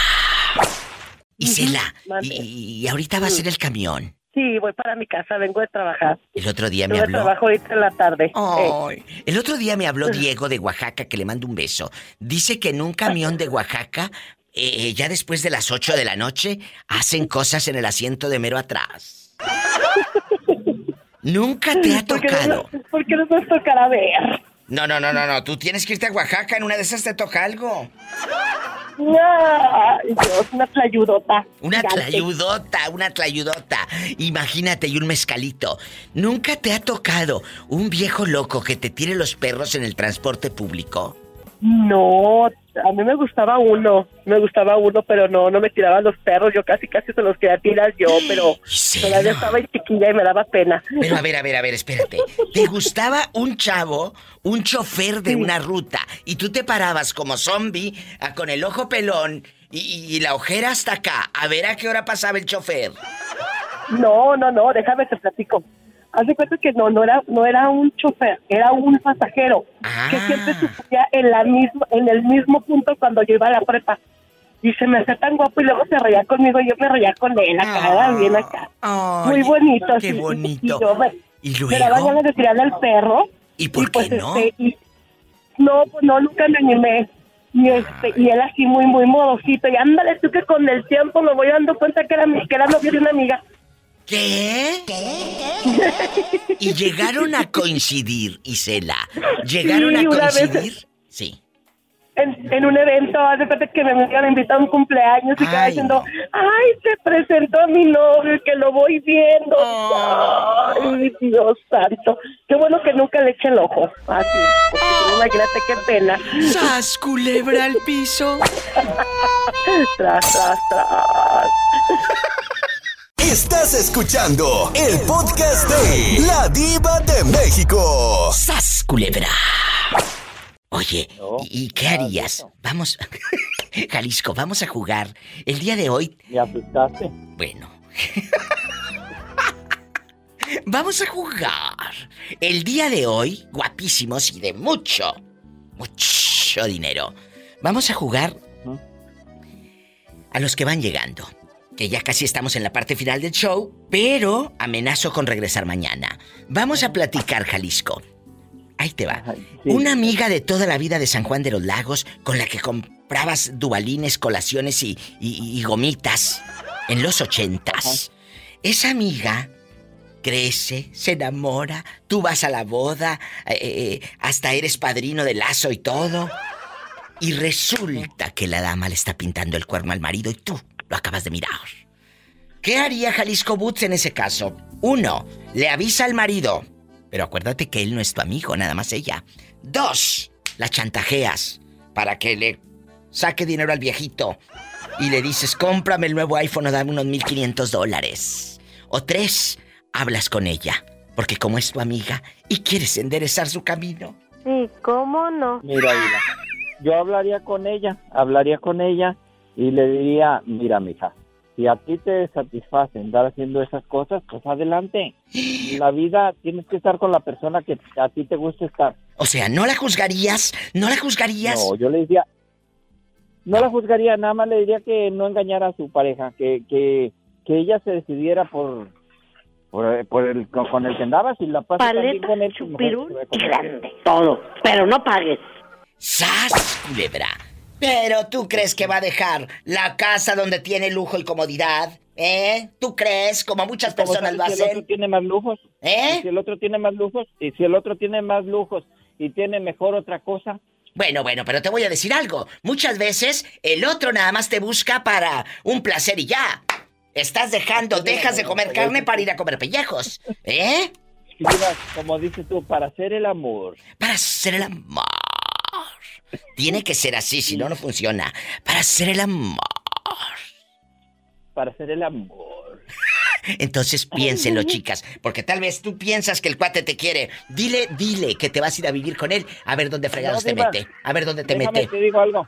Isela, y, y ahorita va a ser el camión. Sí, voy para mi casa, vengo de trabajar. El otro día me Tuve habló. trabajo ahorita en la tarde. Ay, El otro día me habló Diego de Oaxaca, que le mando un beso. Dice que en un camión de Oaxaca, eh, ya después de las 8 de la noche, hacen cosas en el asiento de mero atrás. Nunca te ha ¿Por qué no tocado. ¿Por qué no nos tocará ver? No, no, no, no, no. Tú tienes que irte a Oaxaca. En una de esas te toca algo. Ay, Dios, una tlayudota. Una gigante. tlayudota, una tlayudota. Imagínate, y un mezcalito. ¿Nunca te ha tocado un viejo loco que te tire los perros en el transporte público? No, a mí me gustaba uno, me gustaba uno, pero no, no me tiraban los perros, yo casi casi se los quería tirar yo, pero todavía estaba chiquilla y me daba pena. Pero a ver, a ver, a ver, espérate. ¿Te gustaba un chavo, un chofer de una ruta, y tú te parabas como zombie, ah, con el ojo pelón y, y la ojera hasta acá, a ver a qué hora pasaba el chofer? No, no, no, déjame te platico. Haz de cuenta que no, no era, no era un chofer, era un pasajero que siempre se en la misma, en el mismo punto cuando yo iba a la prepa. Y se me hacía tan guapo y luego se reía conmigo y yo me reía con él acá, bien acá. Muy bonito. qué sí, bonito. Y yo me, ¿Y me daba luego? ganas de al perro. ¿Y por pues, qué no? este, y- no, pues no, nunca me animé. Y, este, y él así muy, muy modosito. Y ándale, tú que con el tiempo me voy dando cuenta que era, que era novio de una amiga. ¿Qué? Y llegaron a coincidir, Isela. Llegaron Sí, a una vez- coincidir. Sí. En, en un evento, de cuenta que me habían invitado a un cumpleaños y estaba diciendo, ay, se presentó mi novio, que lo voy viendo. Ay, Dios santo. Qué bueno que nunca le eche el ojo. Así, porque si no, imagínate qué pena. ¡Sas, culebra al piso! tras, tras, tras. Estás escuchando el podcast de La Diva de México. ¡Sas, culebra! Oye, ¿y y qué harías? Vamos, Jalisco, vamos a jugar. El día de hoy. ¿Me asustaste? Bueno. Vamos a jugar. El día de hoy, guapísimos y de mucho, mucho dinero. Vamos a jugar a los que van llegando. Que ya casi estamos en la parte final del show, pero amenazo con regresar mañana. Vamos a platicar, Jalisco. Ahí te va. Una amiga de toda la vida de San Juan de los Lagos con la que comprabas dubalines, colaciones y, y- y gomitas en los ochentas. Esa amiga crece, se enamora, tú vas a la boda, eh, eh, hasta eres padrino de lazo y todo. Y resulta que la dama le está pintando el cuerno al marido y tú lo acabas de mirar. ¿Qué haría Jalisco Boots en ese caso? Uno, le avisa al marido. Pero acuérdate que él no es tu amigo, nada más ella. Dos, la chantajeas para que le saque dinero al viejito. Y le dices, cómprame el nuevo iPhone o dame unos 1500 dólares. O tres, hablas con ella. Porque como es tu amiga y quieres enderezar su camino. Sí, ¿cómo no? Mira, mira, yo hablaría con ella, hablaría con ella y le diría, mira, mija, si a ti te satisface andar haciendo esas cosas, pues adelante. La vida tienes que estar con la persona que a ti te gusta estar. O sea, ¿no la juzgarías? ¿No la juzgarías? No, yo le diría, no la juzgaría, nada más le diría que no engañara a su pareja, que, que, que ella se decidiera por, por, por el, con con el que andaba, si la pasa también Paleta, con él, pues, y él. grande. Todo. Pero no pagues. ¡Sas, culebra! Pero tú crees que va a dejar la casa donde tiene lujo y comodidad, ¿eh? ¿Tú crees, como muchas ¿Cómo personas lo si el hacen? otro tiene más lujos? ¿Eh? ¿Y si el otro tiene más lujos, y si el otro tiene más lujos y tiene mejor otra cosa, Bueno, bueno, pero te voy a decir algo. Muchas veces el otro nada más te busca para un placer y ya. Estás dejando, dejas de comer carne para ir a comer pellejos, ¿eh? Como dices tú, para hacer el amor. Para hacer el amor. Tiene que ser así, si no, no funciona. Para hacer el amor. Para hacer el amor. Entonces piénsenlo, chicas, porque tal vez tú piensas que el cuate te quiere. Dile, dile que te vas a ir a vivir con él, a ver dónde fregados No, te mete. A ver dónde te Déjame mete. te digo algo.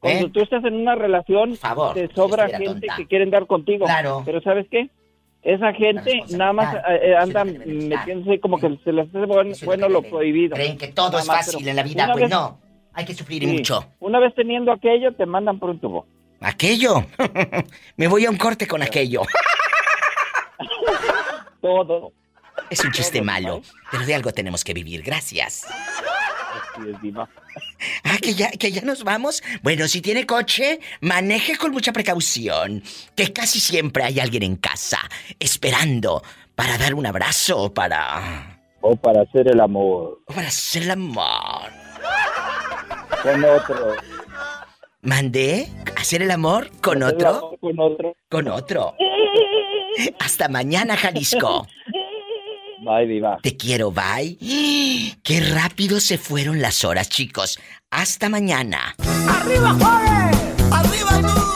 Cuando ¿Eh? tú estás en una relación, favor, te sobra gente tonta. que quiere andar contigo. Claro. Pero ¿sabes qué? Esa gente nada más eh, eh, anda metiéndose como que se les hace bueno, bueno lo prohibido. Creen que todo Nada es más, fácil pero en la vida, pues vez- no. Hay que sufrir sí, mucho. Una vez teniendo aquello, te mandan por un tubo. Aquello. Me voy a un corte con aquello. Todo. Es un chiste Todo, malo, pero de algo tenemos que vivir. Gracias. Ah, que ya, que ya nos vamos. Bueno, si tiene coche, maneje con mucha precaución. Que casi siempre hay alguien en casa esperando para dar un abrazo o para. O para hacer el amor. o para hacer el amor. Con otro. ¿Mandé? ¿Hacer el amor con otro? Con otro. Con otro. Hasta mañana, Jalisco. Bye, diva. Te quiero, bye. Qué rápido se fueron las horas, chicos. Hasta mañana. ¡Arriba, Juárez! ¡Arriba tú!